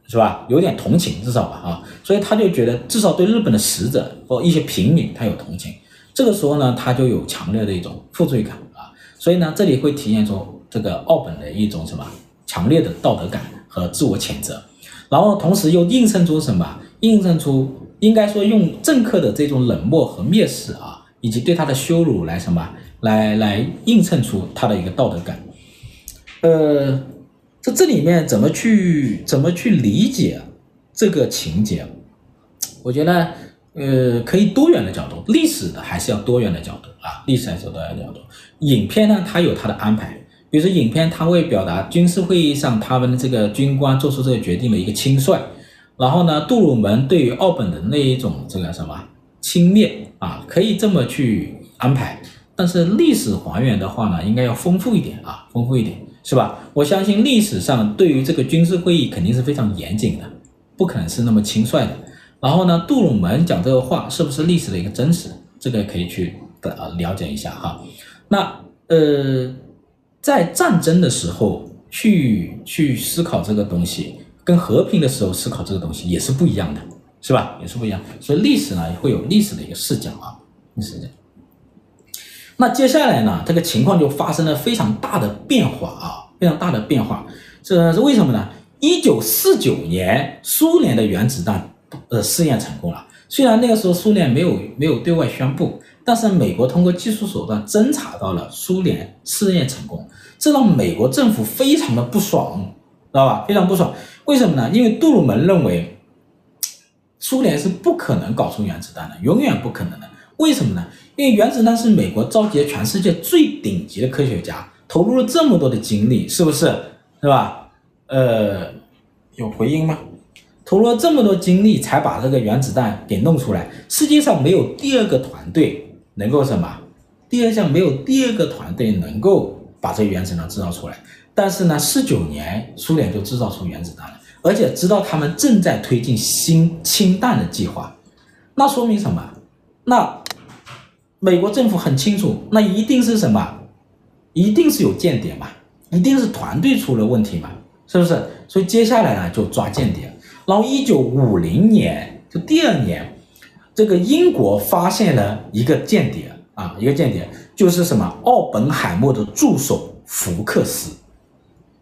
是吧？有点同情，至少吧，啊，所以他就觉得至少对日本的死者或一些平民，他有同情。这个时候呢，他就有强烈的一种负罪感啊，所以呢，这里会体现出这个奥本的一种什么强烈的道德感和自我谴责，然后同时又映衬出什么？映衬出应该说用政客的这种冷漠和蔑视啊，以及对他的羞辱来什么？来来映衬出他的一个道德感，呃。这这里面怎么去怎么去理解这个情节？我觉得，呃，可以多元的角度，历史的还是要多元的角度啊，历史还是要多元角度。影片呢，它有它的安排，比如说影片它会表达军事会议上他们的这个军官做出这个决定的一个轻率，然后呢，杜鲁门对于奥本的那一种这个什么轻蔑啊，可以这么去安排。但是历史还原的话呢，应该要丰富一点啊，丰富一点。是吧？我相信历史上对于这个军事会议肯定是非常严谨的，不可能是那么轻率的。然后呢，杜鲁门讲这个话是不是历史的一个真实？这个可以去呃了解一下哈。那呃，在战争的时候去去思考这个东西，跟和平的时候思考这个东西也是不一样的，是吧？也是不一样。所以历史呢会有历史的一个视角啊，历史的。那接下来呢，这个情况就发生了非常大的变化啊，非常大的变化。这是为什么呢？一九四九年，苏联的原子弹呃试验成功了。虽然那个时候苏联没有没有对外宣布，但是美国通过技术手段侦查到了苏联试验成功，这让美国政府非常的不爽，知道吧？非常不爽。为什么呢？因为杜鲁门认为苏联是不可能搞出原子弹的，永远不可能的。为什么呢？因为原子弹是美国召集了全世界最顶级的科学家，投入了这么多的精力，是不是？是吧？呃，有回音吗？投入了这么多精力才把这个原子弹给弄出来，世界上没有第二个团队能够什么？第二项没有第二个团队能够把这原子弹制造出来。但是呢，四九年苏联就制造出原子弹了，而且知道他们正在推进新氢弹的计划，那说明什么？那。美国政府很清楚，那一定是什么？一定是有间谍嘛？一定是团队出了问题嘛？是不是？所以接下来呢，就抓间谍。然后一九五零年就第二年，这个英国发现了一个间谍啊，一个间谍就是什么奥本海默的助手福克斯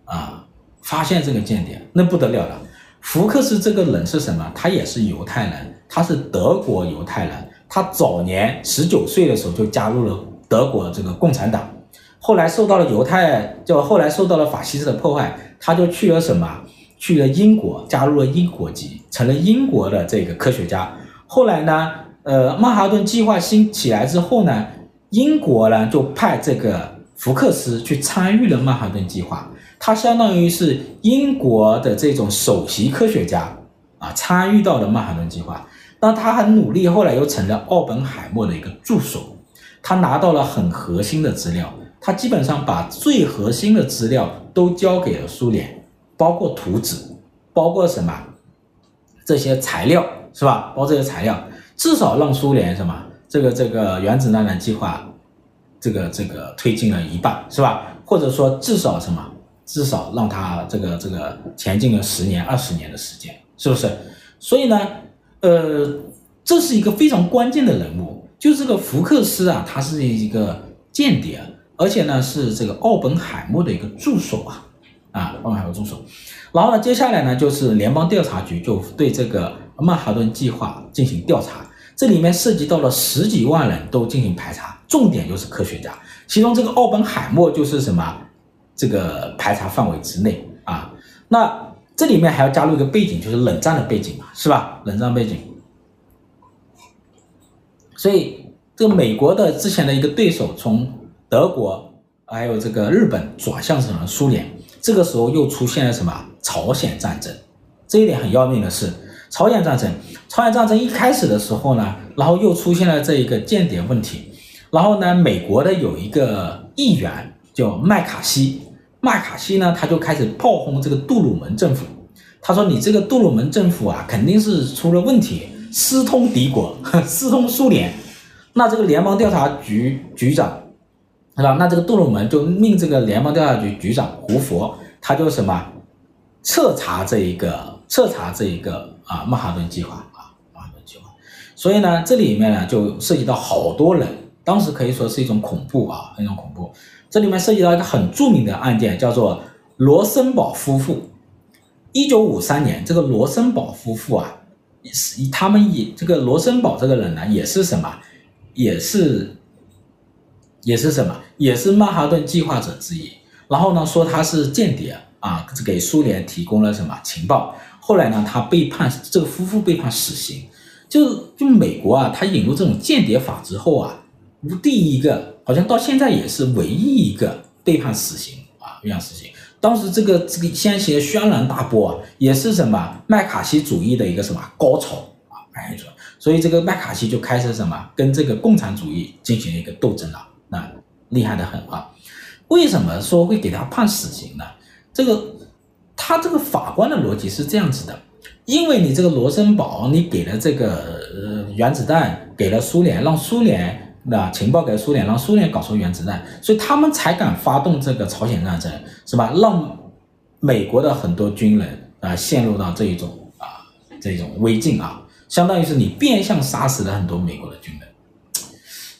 啊，发现这个间谍，那不得了了。福克斯这个人是什么？他也是犹太人，他是德国犹太人。他早年十九岁的时候就加入了德国这个共产党，后来受到了犹太，就后来受到了法西斯的破坏，他就去了什么？去了英国，加入了英国籍，成了英国的这个科学家。后来呢，呃，曼哈顿计划兴起来之后呢，英国呢就派这个福克斯去参与了曼哈顿计划。他相当于是英国的这种首席科学家啊，参与到了曼哈顿计划。那他很努力，后来又成了奥本海默的一个助手。他拿到了很核心的资料，他基本上把最核心的资料都交给了苏联，包括图纸，包括什么这些材料是吧？包括这些材料，至少让苏联什么这个这个原子弹的计划，这个这个推进了一半是吧？或者说至少什么？至少让他这个这个前进了十年二十年的时间，是不是？所以呢，呃，这是一个非常关键的人物，就是这个福克斯啊，他是一个间谍，而且呢是这个奥本海默的一个助手啊，啊，奥本海默助手。然后呢，接下来呢就是联邦调查局就对这个曼哈顿计划进行调查，这里面涉及到了十几万人都进行排查，重点就是科学家，其中这个奥本海默就是什么？这个排查范围之内啊，那这里面还要加入一个背景，就是冷战的背景嘛，是吧？冷战背景，所以这个美国的之前的一个对手，从德国还有这个日本转向成了苏联，这个时候又出现了什么？朝鲜战争，这一点很要命的是，朝鲜战争，朝鲜战争一开始的时候呢，然后又出现了这一个间谍问题，然后呢，美国的有一个议员叫麦卡锡。麦卡锡呢，他就开始炮轰这个杜鲁门政府。他说：“你这个杜鲁门政府啊，肯定是出了问题，私通敌国，私通苏联。那这个联邦调查局局长，是吧？那这个杜鲁门就命这个联邦调查局局长胡佛，他就什么彻查这一个，彻查这一个啊曼哈顿计划啊曼哈顿计划。所以呢，这里面呢就涉及到好多人，当时可以说是一种恐怖啊，一种恐怖。”这里面涉及到一个很著名的案件，叫做罗森堡夫妇。一九五三年，这个罗森堡夫妇啊，是他们以这个罗森堡这个人呢，也是什么，也是，也是什么，也是曼哈顿计划者之一。然后呢，说他是间谍啊，给苏联提供了什么情报。后来呢，他被判，这个夫妇被判死刑。就就美国啊，他引入这种间谍法之后啊，第一个。好像到现在也是唯一一个被判死刑啊，被判死刑。当时这个这个掀起了轩然大波啊，也是什么麦卡锡主义的一个什么高潮啊，麦卡锡。所以这个麦卡锡就开始什么跟这个共产主义进行一个斗争了，那厉害的很啊。为什么说会给他判死刑呢？这个他这个法官的逻辑是这样子的，因为你这个罗森堡，你给了这个呃原子弹给了苏联，让苏联。那情报给苏联，让苏联搞出原子弹，所以他们才敢发动这个朝鲜战争，是吧？让美国的很多军人啊陷入到这一种啊这种危境啊，相当于是你变相杀死了很多美国的军人，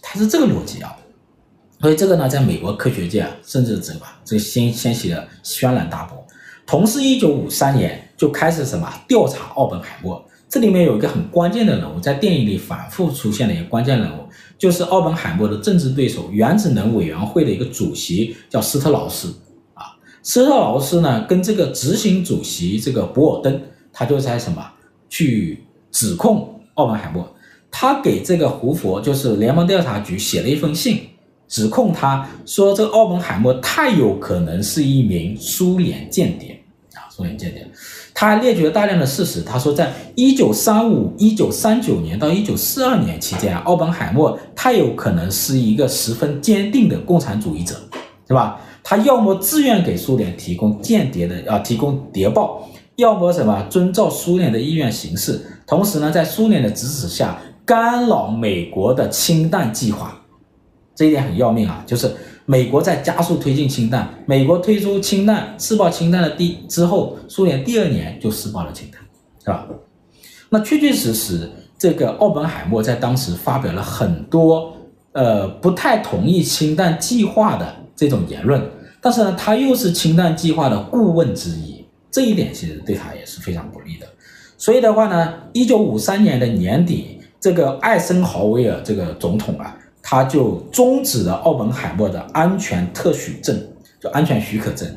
他是这个逻辑啊。所以这个呢，在美国科学界啊，甚至这个这掀掀起了轩然大波。同是一九五三年就开始什么调查奥本海默。这里面有一个很关键的人物，在电影里反复出现的一个关键人物，就是奥本海默的政治对手，原子能委员会的一个主席叫斯特劳斯啊。斯特劳斯呢，跟这个执行主席这个博尔登，他就在什么去指控奥本海默，他给这个胡佛，就是联邦调查局写了一封信，指控他说这个奥本海默太有可能是一名苏联间谍啊，苏联间谍。他列举了大量的事实。他说，在一九三五、一九三九年到一九四二年期间，奥本海默太有可能是一个十分坚定的共产主义者，是吧？他要么自愿给苏联提供间谍的啊，提供谍报，要么什么遵照苏联的意愿行事，同时呢，在苏联的指使下干扰美国的氢弹计划。这一点很要命啊，就是。美国在加速推进氢弹，美国推出氢弹试爆氢弹的第之后，苏联第二年就试爆了氢弹，是吧？那确确实实，这个奥本海默在当时发表了很多呃不太同意氢弹计划的这种言论，但是呢，他又是氢弹计划的顾问之一，这一点其实对他也是非常不利的。所以的话呢，一九五三年的年底，这个艾森豪威尔这个总统啊，他就终止了奥本海默的安全特许证，就安全许可证。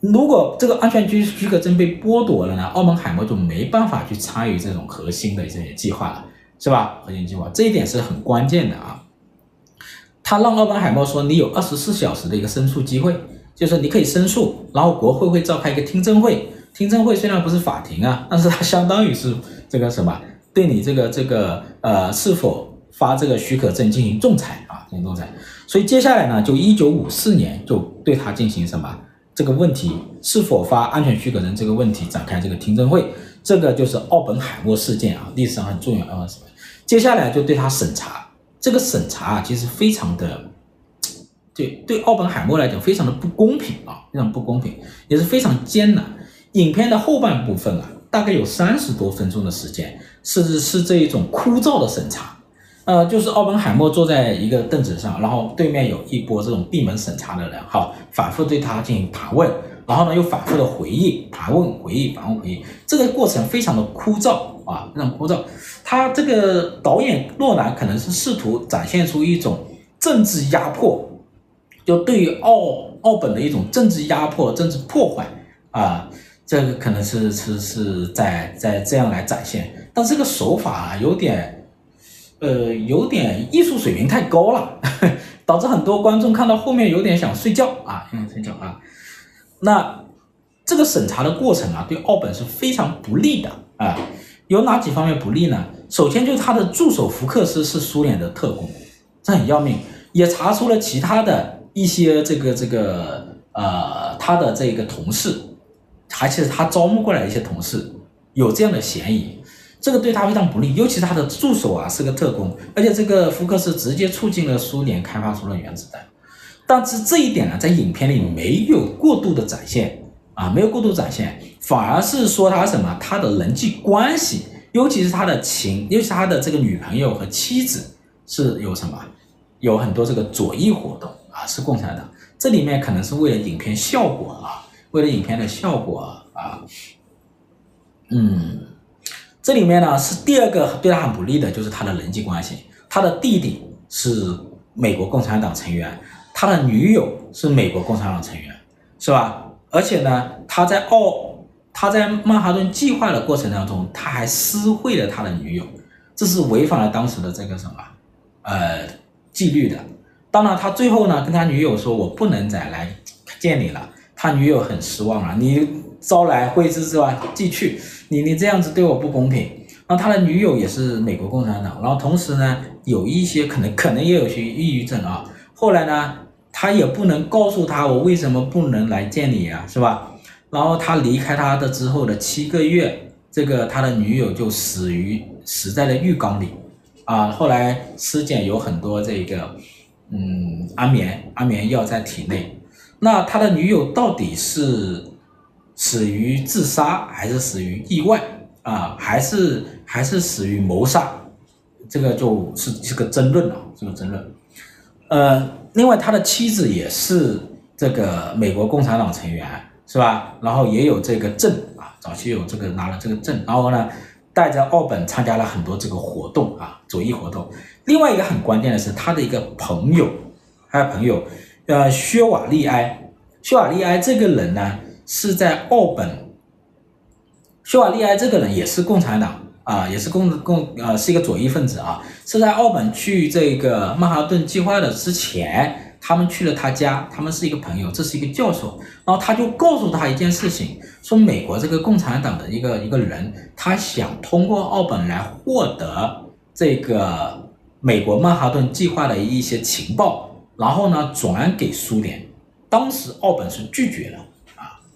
如果这个安全许许可证被剥夺了呢，奥本海默就没办法去参与这种核心的这些计划了，是吧？核心计划这一点是很关键的啊。他让奥本海默说，你有二十四小时的一个申诉机会，就是你可以申诉，然后国会会召开一个听证会。听证会虽然不是法庭啊，但是它相当于是这个什么，对你这个这个呃是否发这个许可证进行仲裁啊，进行仲裁。所以接下来呢，就一九五四年就对他进行什么？这个问题是否发安全许可证这个问题展开这个听证会，这个就是奥本海默事件啊，历史上很重要啊？接下来就对他审查，这个审查啊其实非常的，对对奥本海默来讲非常的不公平啊，非常不公平，也是非常艰难。影片的后半部分啊，大概有三十多分钟的时间，是是这一种枯燥的审查。呃，就是奥本海默坐在一个凳子上，然后对面有一波这种闭门审查的人，哈，反复对他进行盘问，然后呢又反复的回忆、盘问、回忆、反问回忆，这个过程非常的枯燥啊，非常枯燥。他这个导演诺兰可能是试图展现出一种政治压迫，就对于奥奥本的一种政治压迫、政治破坏啊，这个可能是是是在在这样来展现，但这个手法啊有点。呃，有点艺术水平太高了，导致很多观众看到后面有点想睡觉啊，想睡觉啊。那这个审查的过程啊，对奥本是非常不利的啊。有哪几方面不利呢？首先就是他的助手福克斯是苏联的特工，这很要命，也查出了其他的一些这个这个呃他的这个同事，而且是他招募过来一些同事有这样的嫌疑。这个对他非常不利，尤其是他的助手啊是个特工，而且这个福克斯直接促进了苏联开发出了原子弹。但是这一点呢，在影片里没有过度的展现啊，没有过度展现，反而是说他什么他的人际关系，尤其是他的情，尤其是他的这个女朋友和妻子是有什么，有很多这个左翼活动啊，是共产党。这里面可能是为了影片效果啊，为了影片的效果啊，嗯。这里面呢是第二个对他很不利的，就是他的人际关系。他的弟弟是美国共产党成员，他的女友是美国共产党成员，是吧？而且呢，他在奥他在曼哈顿计划的过程当中，他还私会了他的女友，这是违反了当时的这个什么呃纪律的。当然，他最后呢跟他女友说：“我不能再来见你了。”他女友很失望啊，你招来挥之是吧？即去。你你这样子对我不公平，然后他的女友也是美国共产党，然后同时呢，有一些可能可能也有些抑郁症啊。后来呢，他也不能告诉他我为什么不能来见你呀，是吧？然后他离开他的之后的七个月，这个他的女友就死于死在了浴缸里，啊，后来尸检有很多这个嗯安眠安眠药在体内，那他的女友到底是？死于自杀还是死于意外啊？还是还是死于谋杀？这个就是是个争论了，是个争论。呃，另外他的妻子也是这个美国共产党成员，是吧？然后也有这个证啊，早期有这个拿了这个证，然后呢，带着奥本参加了很多这个活动啊，左翼活动。另外一个很关键的是他的一个朋友，他的朋友，呃，薛瓦利埃，薛瓦利埃这个人呢？是在奥本，薛瓦利埃这个人也是共产党啊，也是共共呃是一个左翼分子啊。是在奥本去这个曼哈顿计划的之前，他们去了他家，他们是一个朋友，这是一个教授，然后他就告诉他一件事情，说美国这个共产党的一个一个人，他想通过奥本来获得这个美国曼哈顿计划的一些情报，然后呢转给苏联，当时奥本是拒绝了。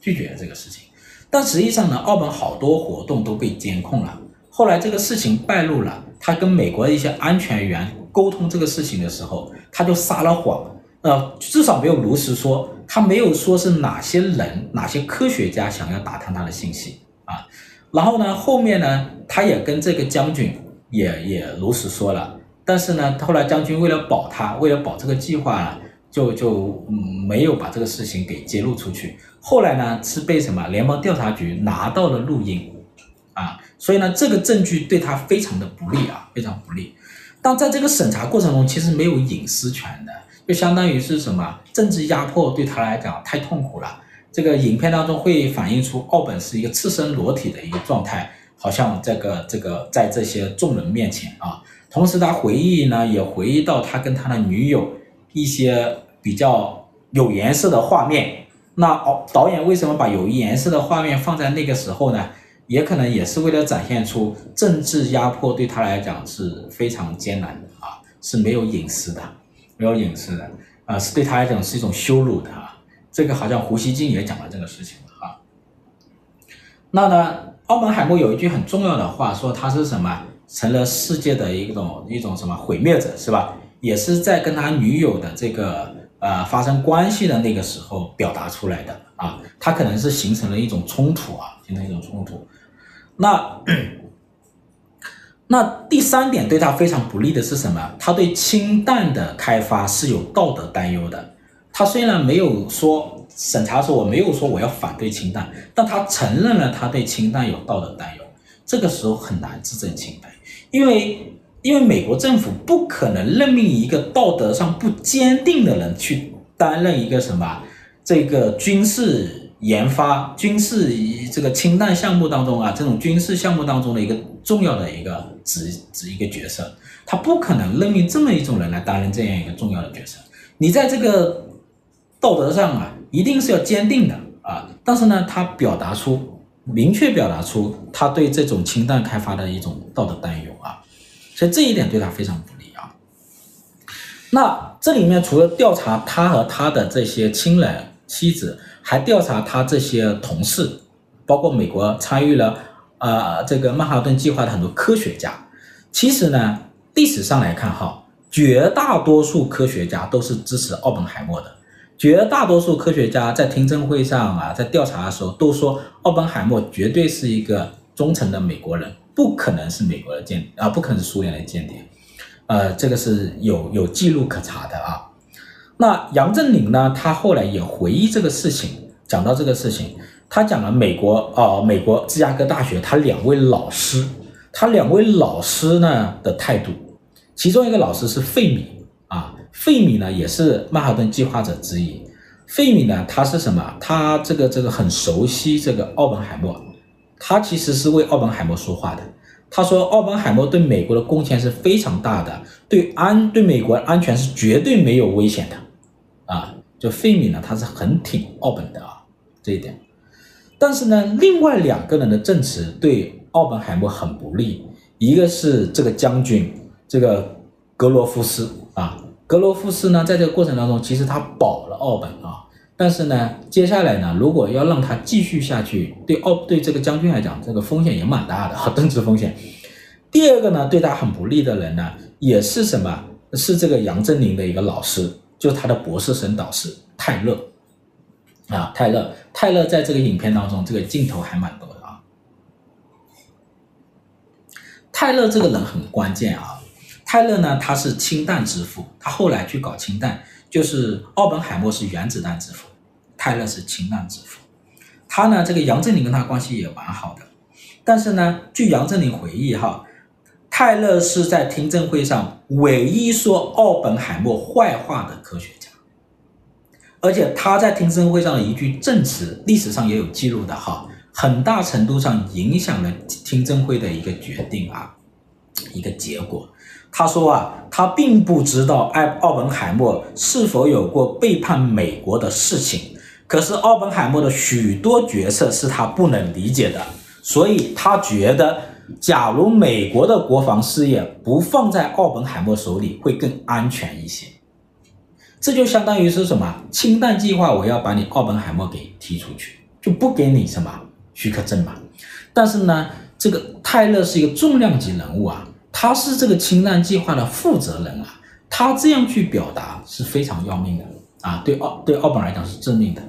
拒绝了这个事情，但实际上呢，澳门好多活动都被监控了。后来这个事情败露了，他跟美国的一些安全员沟通这个事情的时候，他就撒了谎，呃，至少没有如实说，他没有说是哪些人、哪些科学家想要打探他的信息啊。然后呢，后面呢，他也跟这个将军也也如实说了，但是呢，后来将军为了保他，为了保这个计划呢，就就没有把这个事情给揭露出去。后来呢，是被什么联邦调查局拿到了录音，啊，所以呢，这个证据对他非常的不利啊，非常不利。但在这个审查过程中，其实没有隐私权的，就相当于是什么政治压迫对他来讲太痛苦了。这个影片当中会反映出奥本是一个赤身裸体的一个状态，好像这个这个在这些众人面前啊，同时他回忆呢也回忆到他跟他的女友一些比较有颜色的画面。那导导演为什么把有颜色的画面放在那个时候呢？也可能也是为了展现出政治压迫对他来讲是非常艰难的啊，是没有隐私的，没有隐私的啊，是对他来讲是一种羞辱的啊。这个好像胡锡进也讲了这个事情啊。那呢，奥本海默有一句很重要的话，说他是什么？成了世界的一种一种什么毁灭者是吧？也是在跟他女友的这个呃发生关系的那个时候表达出来的啊。他可能是形成了一种冲突啊，形成一种冲突。那那第三点对他非常不利的是什么？他对氢弹的开发是有道德担忧的。他虽然没有说审查说我没有说我要反对氢弹，但他承认了他对氢弹有道德担忧。这个时候很难自证清白，因为因为美国政府不可能任命一个道德上不坚定的人去担任一个什么这个军事。研发军事这个氢弹项目当中啊，这种军事项目当中的一个重要的一个职职一个角色，他不可能任命这么一种人来担任这样一个重要的角色。你在这个道德上啊，一定是要坚定的啊。但是呢，他表达出明确表达出他对这种氢弹开发的一种道德担忧啊，所以这一点对他非常不利啊。那这里面除了调查他和他的这些亲人妻子。还调查他这些同事，包括美国参与了呃这个曼哈顿计划的很多科学家。其实呢，历史上来看哈，绝大多数科学家都是支持奥本海默的。绝大多数科学家在听证会上啊，在调查的时候都说，奥本海默绝对是一个忠诚的美国人，不可能是美国的间谍啊，不可能是苏联的间谍。呃，这个是有有记录可查的啊。那杨振宁呢？他后来也回忆这个事情，讲到这个事情，他讲了美国啊、美国芝加哥大学他两位老师，他两位老师呢的态度，其中一个老师是费米啊，费米呢也是曼哈顿计划者之一。费米呢，他是什么？他这个这个很熟悉这个奥本海默，他其实是为奥本海默说话的。他说，奥本海默对美国的贡献是非常大的，对安对美国安全是绝对没有危险的。啊，就费米呢，他是很挺奥本的啊，这一点。但是呢，另外两个人的证词对奥本海默很不利。一个是这个将军，这个格罗夫斯啊，格罗夫斯呢，在这个过程当中，其实他保了奥本啊。但是呢，接下来呢，如果要让他继续下去，对奥对这个将军来讲，这个风险也蛮大的，政治风险。第二个呢，对他很不利的人呢，也是什么？是这个杨振宁的一个老师。就是他的博士生导师泰勒啊，泰勒，泰勒在这个影片当中，这个镜头还蛮多的啊。泰勒这个人很关键啊，泰勒呢，他是氢弹之父，他后来去搞氢弹，就是奥本海默是原子弹之父，泰勒是氢弹之父。他呢，这个杨振宁跟他关系也蛮好的，但是呢，据杨振宁回忆哈。泰勒是在听证会上唯一说奥本海默坏话的科学家，而且他在听证会上的一句证词，历史上也有记录的哈，很大程度上影响了听证会的一个决定啊，一个结果。他说啊，他并不知道艾奥本海默是否有过背叛美国的事情，可是奥本海默的许多决策是他不能理解的，所以他觉得。假如美国的国防事业不放在奥本海默手里，会更安全一些。这就相当于是什么？氢弹计划，我要把你奥本海默给踢出去，就不给你什么许可证嘛。但是呢，这个泰勒是一个重量级人物啊，他是这个氢弹计划的负责人啊，他这样去表达是非常要命的啊，对奥对奥本来讲是致命的。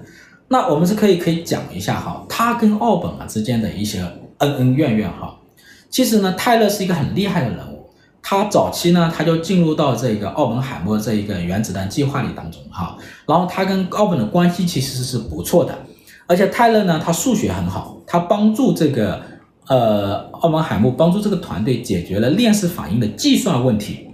那我们是可以可以讲一下哈，他跟奥本啊之间的一些。恩恩怨怨哈。其实呢，泰勒是一个很厉害的人物，他早期呢他就进入到这个奥本海默这一个原子弹计划里当中哈，然后他跟奥本的关系其实是不错的，而且泰勒呢他数学很好，他帮助这个呃奥本海默帮助这个团队解决了链式反应的计算问题，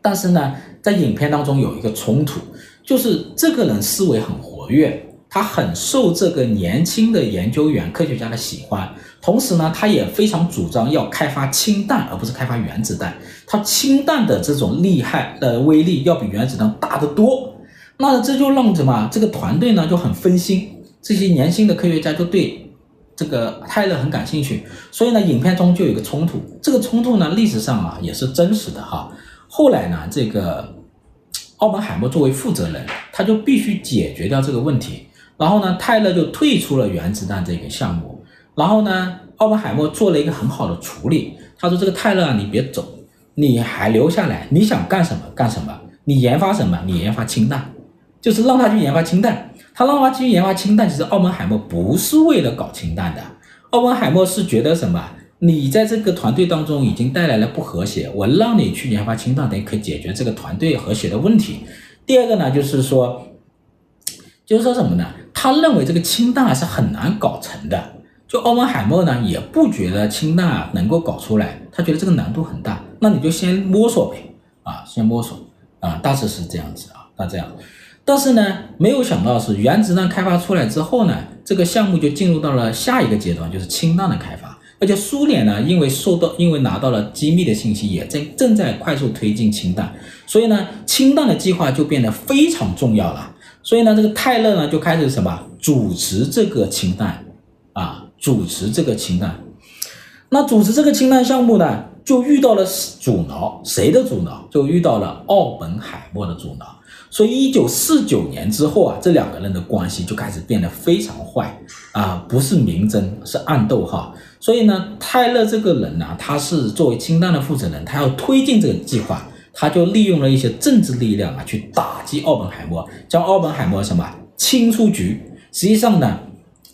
但是呢，在影片当中有一个冲突。就是这个人思维很活跃，他很受这个年轻的研究员、科学家的喜欢。同时呢，他也非常主张要开发氢弹，而不是开发原子弹。他氢弹的这种厉害的威力要比原子弹大得多。那这就让什么？这个团队呢就很分心。这些年轻的科学家就对这个泰勒很感兴趣。所以呢，影片中就有一个冲突。这个冲突呢，历史上啊也是真实的哈。后来呢，这个。奥本海默作为负责人，他就必须解决掉这个问题。然后呢，泰勒就退出了原子弹这个项目。然后呢，奥本海默做了一个很好的处理。他说：“这个泰勒啊，你别走，你还留下来。你想干什么干什么？你研发什么？你研发氢弹，就是让他去研发氢弹。他让他去研发氢弹，其实奥本海默不是为了搞氢弹的。奥本海默是觉得什么？”你在这个团队当中已经带来了不和谐，我让你去研发氢弹，等于可以解决这个团队和谐的问题。第二个呢，就是说，就是说什么呢？他认为这个氢弹是很难搞成的。就奥本海默呢，也不觉得氢弹能够搞出来，他觉得这个难度很大。那你就先摸索呗，啊，先摸索啊，大致是这样子啊，那这样。但是呢，没有想到是原子弹开发出来之后呢，这个项目就进入到了下一个阶段，就是氢弹的开发。而且苏联呢，因为受到，因为拿到了机密的信息，也在正在快速推进氢弹，所以呢，氢弹的计划就变得非常重要了。所以呢，这个泰勒呢就开始什么主持这个氢弹啊，主持这个氢弹。那主持这个氢弹项目呢，就遇到了阻挠，谁的阻挠？就遇到了奥本海默的阻挠。所以，一九四九年之后啊，这两个人的关系就开始变得非常坏啊，不是明争，是暗斗哈。所以呢，泰勒这个人呢、他是作为氢弹的负责人，他要推进这个计划，他就利用了一些政治力量啊，去打击奥本海默，将奥本海默什么清出局。实际上呢，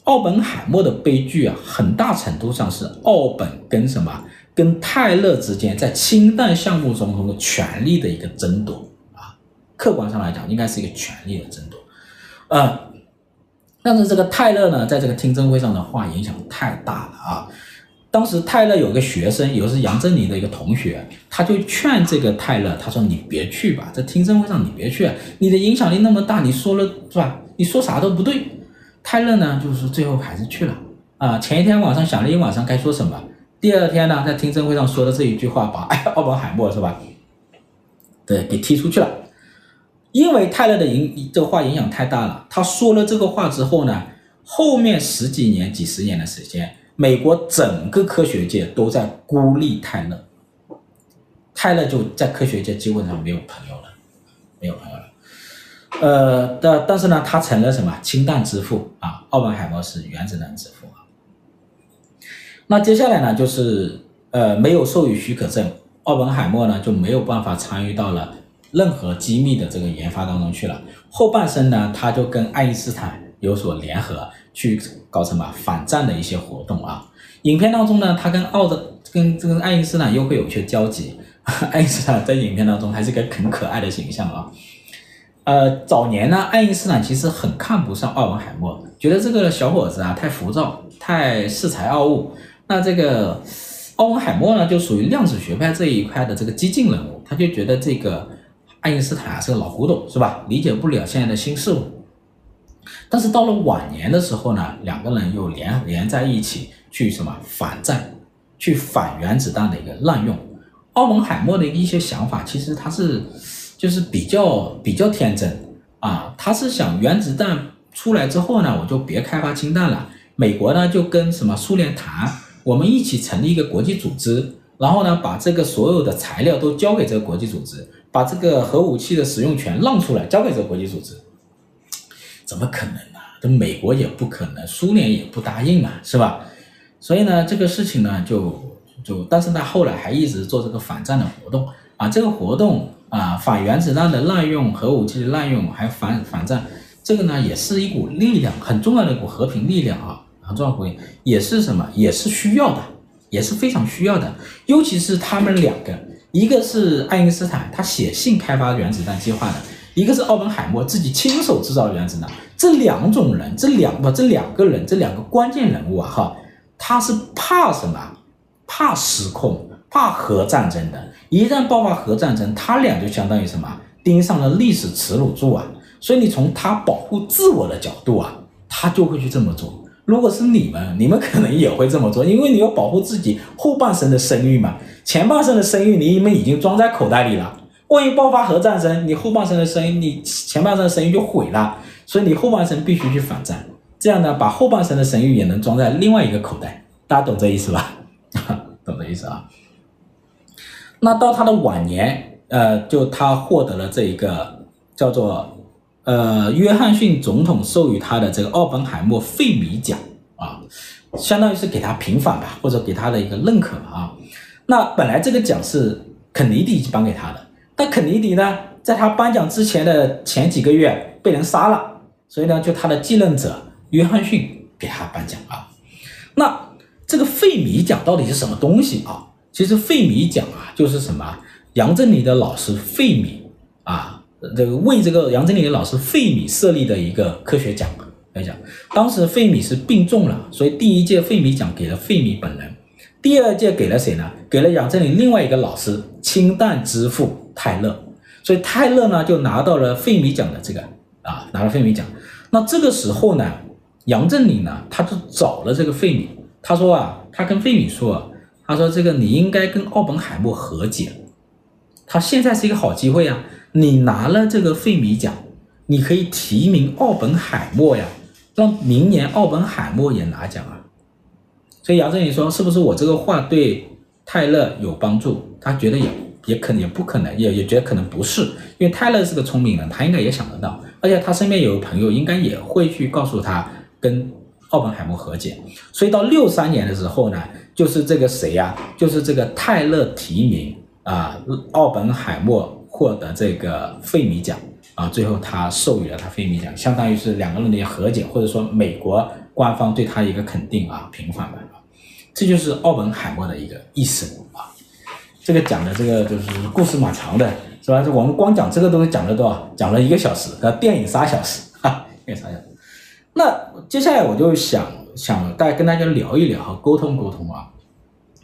奥本海默的悲剧啊，很大程度上是奥本跟什么跟泰勒之间在氢弹项目中的权力的一个争夺。客观上来讲，应该是一个权力的争夺，呃。但是这个泰勒呢，在这个听证会上的话影响太大了啊！当时泰勒有个学生，也是杨振宁的一个同学，他就劝这个泰勒，他说：“你别去吧，在听证会上你别去，你的影响力那么大，你说了是吧？你说啥都不对。”泰勒呢，就是最后还是去了啊。前一天晚上想了一晚上该说什么，第二天呢，在听证会上说的这一句话，把奥本海默是吧？对，给踢出去了。因为泰勒的影这个话影响太大了，他说了这个话之后呢，后面十几年、几十年的时间，美国整个科学界都在孤立泰勒，泰勒就在科学界基本上没有朋友了，没有朋友了。呃，但但是呢，他成了什么氢弹之父啊？奥本海默是原子弹之父啊。那接下来呢，就是呃没有授予许可证，奥本海默呢就没有办法参与到了。任何机密的这个研发当中去了，后半生呢，他就跟爱因斯坦有所联合，去搞什么反战的一些活动啊。影片当中呢，他跟奥的跟这个爱因斯坦又会有一些交集。爱因斯坦在影片当中还是个很可爱的形象啊。呃，早年呢，爱因斯坦其实很看不上奥本海默，觉得这个小伙子啊太浮躁，太恃才傲物。那这个奥本海默呢，就属于量子学派这一块的这个激进人物，他就觉得这个。爱因斯坦是个老古董是吧？理解不了现在的新事物。但是到了晚年的时候呢，两个人又连连在一起去什么反战，去反原子弹的一个滥用。奥本海默的一些想法，其实他是就是比较比较天真啊，他是想原子弹出来之后呢，我就别开发氢弹了。美国呢就跟什么苏联谈，我们一起成立一个国际组织，然后呢把这个所有的材料都交给这个国际组织。把这个核武器的使用权让出来，交给这个国际组织，怎么可能呢？这美国也不可能，苏联也不答应嘛，是吧？所以呢，这个事情呢，就就，但是他后来还一直做这个反战的活动啊，这个活动啊，反原子弹的滥用、核武器的滥用，还反反战，这个呢，也是一股力量，很重要的一股和平力量啊。很重要的，也是什么？也是需要的，也是非常需要的。尤其是他们两个，一个是爱因斯坦，他写信开发原子弹计划的；一个是奥本海默自己亲手制造原子弹。这两种人，这两不这两个人，这两个关键人物啊，哈，他是怕什么？怕失控，怕核战争的。一旦爆发核战争，他俩就相当于什么？盯上了历史耻辱柱啊！所以你从他保护自我的角度啊，他就会去这么做。如果是你们，你们可能也会这么做，因为你要保护自己后半生的声誉嘛。前半生的声誉你们已经装在口袋里了，万一爆发核战争，你后半生的声誉，你前半生的声誉就毁了。所以你后半生必须去反战，这样呢，把后半生的声誉也能装在另外一个口袋。大家懂这意思吧？懂这意思啊？那到他的晚年，呃，就他获得了这一个叫做呃约翰逊总统授予他的这个奥本海默费米奖啊，相当于是给他平反吧，或者给他的一个认可啊。那本来这个奖是肯尼迪颁给他的，但肯尼迪呢，在他颁奖之前的前几个月被人杀了，所以呢，就他的继任者约翰逊给他颁奖啊。那这个费米奖到底是什么东西啊？其实费米奖啊，就是什么杨振宁的老师费米啊，这个为这个杨振宁的老师费米设立的一个科学奖来讲，当时费米是病重了，所以第一届费米奖给了费米本人，第二届给了谁呢？给了杨振宁另外一个老师氢弹之父泰勒，所以泰勒呢就拿到了费米奖的这个啊，拿了费米奖。那这个时候呢，杨振宁呢他就找了这个费米，他说啊，他跟费米说。他说：“这个你应该跟奥本海默和解，他现在是一个好机会啊！你拿了这个费米奖，你可以提名奥本海默呀，让明年奥本海默也拿奖啊。”所以杨振宇说：“是不是我这个话对泰勒有帮助？”他觉得也也可能也不可能，也也觉得可能不是，因为泰勒是个聪明人，他应该也想得到，而且他身边有朋友应该也会去告诉他跟奥本海默和解。所以到六三年的时候呢。就是这个谁呀、就是这个泰勒提名啊，奥本海默获得这个费米奖啊，最后他授予了他费米奖，相当于是两个人的和解，或者说美国官方对他一个肯定啊，平反吧。这就是奥本海默的一个一生啊。这个讲的这个就是故事蛮长的，是吧？我们光讲这个东西讲了多少？讲了一个小时，和电影仨小时，哈，电影仨小时。那接下来我就想。想大家跟大家聊一聊，沟通沟通啊，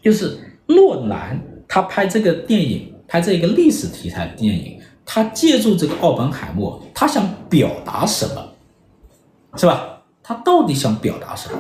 就是诺兰他拍这个电影，拍这一个历史题材的电影，他借助这个奥本海默，他想表达什么，是吧？他到底想表达什么？